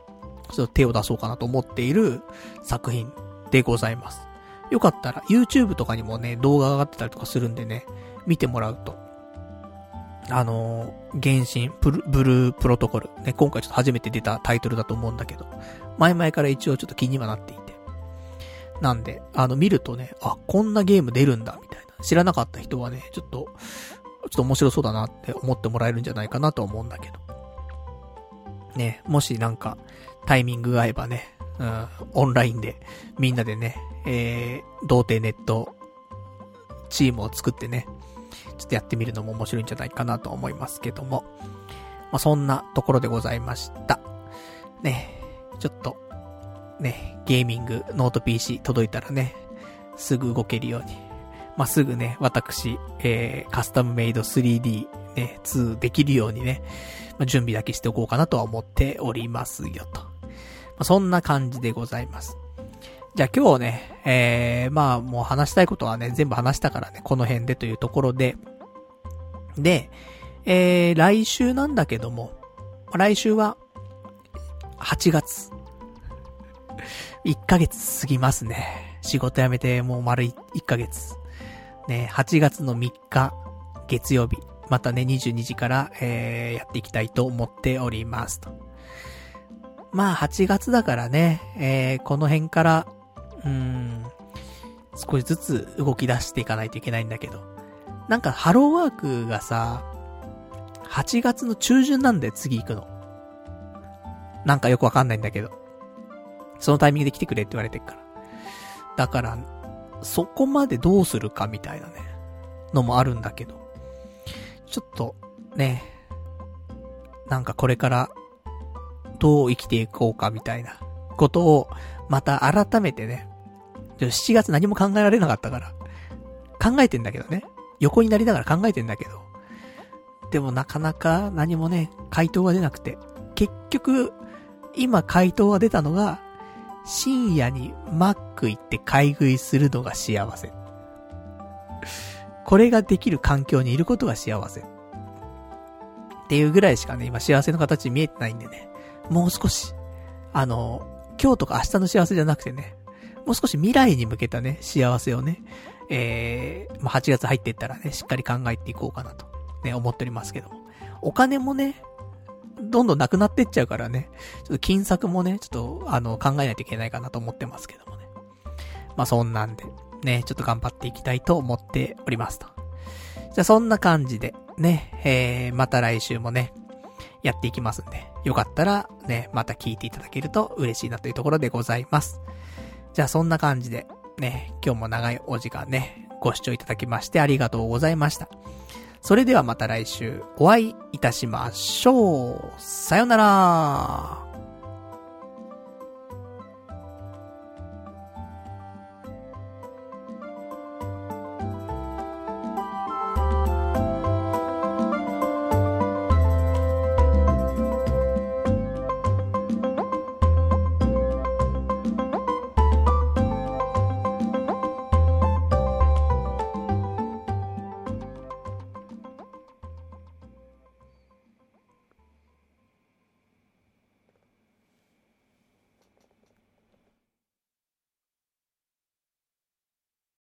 ちょっと手を出そうかなと思っている作品でございます。よかったら、YouTube とかにもね、動画上がってたりとかするんでね、見てもらうと。あの、原神、ブル、ブループロトコル。ね、今回ちょっと初めて出たタイトルだと思うんだけど、前々から一応ちょっと気にはなっていて。なんで、あの、見るとね、あ、こんなゲーム出るんだ、みたいな。知らなかった人はね、ちょっと、ちょっと面白そうだなって思ってもらえるんじゃないかなと思うんだけど。ね、もしなんか、タイミングが合えばね、うん、オンラインで、みんなでね、えー、童貞ネット、チームを作ってね、ちょっとやってみるのも面白いんじゃないかなと思いますけども。まあ、そんなところでございました。ね、ちょっと、ね、ゲーミング、ノート PC 届いたらね、すぐ動けるように。まあ、すぐね、私、えー、カスタムメイド 3D、ね、2できるようにね、まあ、準備だけしておこうかなとは思っておりますよと。まあ、そんな感じでございます。じゃあ今日ね、えー、まあもう話したいことはね、全部話したからね、この辺でというところで、で、えー、来週なんだけども、来週は、8月。1ヶ月過ぎますね。仕事辞めてもう丸 1, ヶ月。ね、8月の3日、月曜日。またね、22時から、えー、やっていきたいと思っておりますと。まあ、8月だからね、えー、この辺から、うん、少しずつ動き出していかないといけないんだけど。なんか、ハローワークがさ、8月の中旬なんで次行くの。なんかよくわかんないんだけど。そのタイミングで来てくれって言われてるから。だから、そこまでどうするかみたいなね、のもあるんだけど。ちょっと、ね、なんかこれからどう生きていこうかみたいなことを、また改めてね、7月何も考えられなかったから、考えてんだけどね。横になりながら考えてんだけど。でもなかなか何もね、回答が出なくて。結局、今回答が出たのが、深夜にマック行って買い食いするのが幸せ。これができる環境にいることが幸せ。っていうぐらいしかね、今幸せの形見えてないんでね。もう少し、あの、今日とか明日の幸せじゃなくてね、もう少し未来に向けたね、幸せをね、えー、まあ、8月入っていったらね、しっかり考えていこうかなと、ね、思っておりますけども。お金もね、どんどんなくなってっちゃうからね、ちょっと金策もね、ちょっと、あの、考えないといけないかなと思ってますけどもね。まあ、そんなんで、ね、ちょっと頑張っていきたいと思っておりますと。じゃあ、そんな感じで、ね、えー、また来週もね、やっていきますんで、よかったらね、また聞いていただけると嬉しいなというところでございます。じゃあそんな感じで、ね、今日も長いお時間ね、ご視聴いただきましてありがとうございました。それではまた来週お会いいたしましょう。さよなら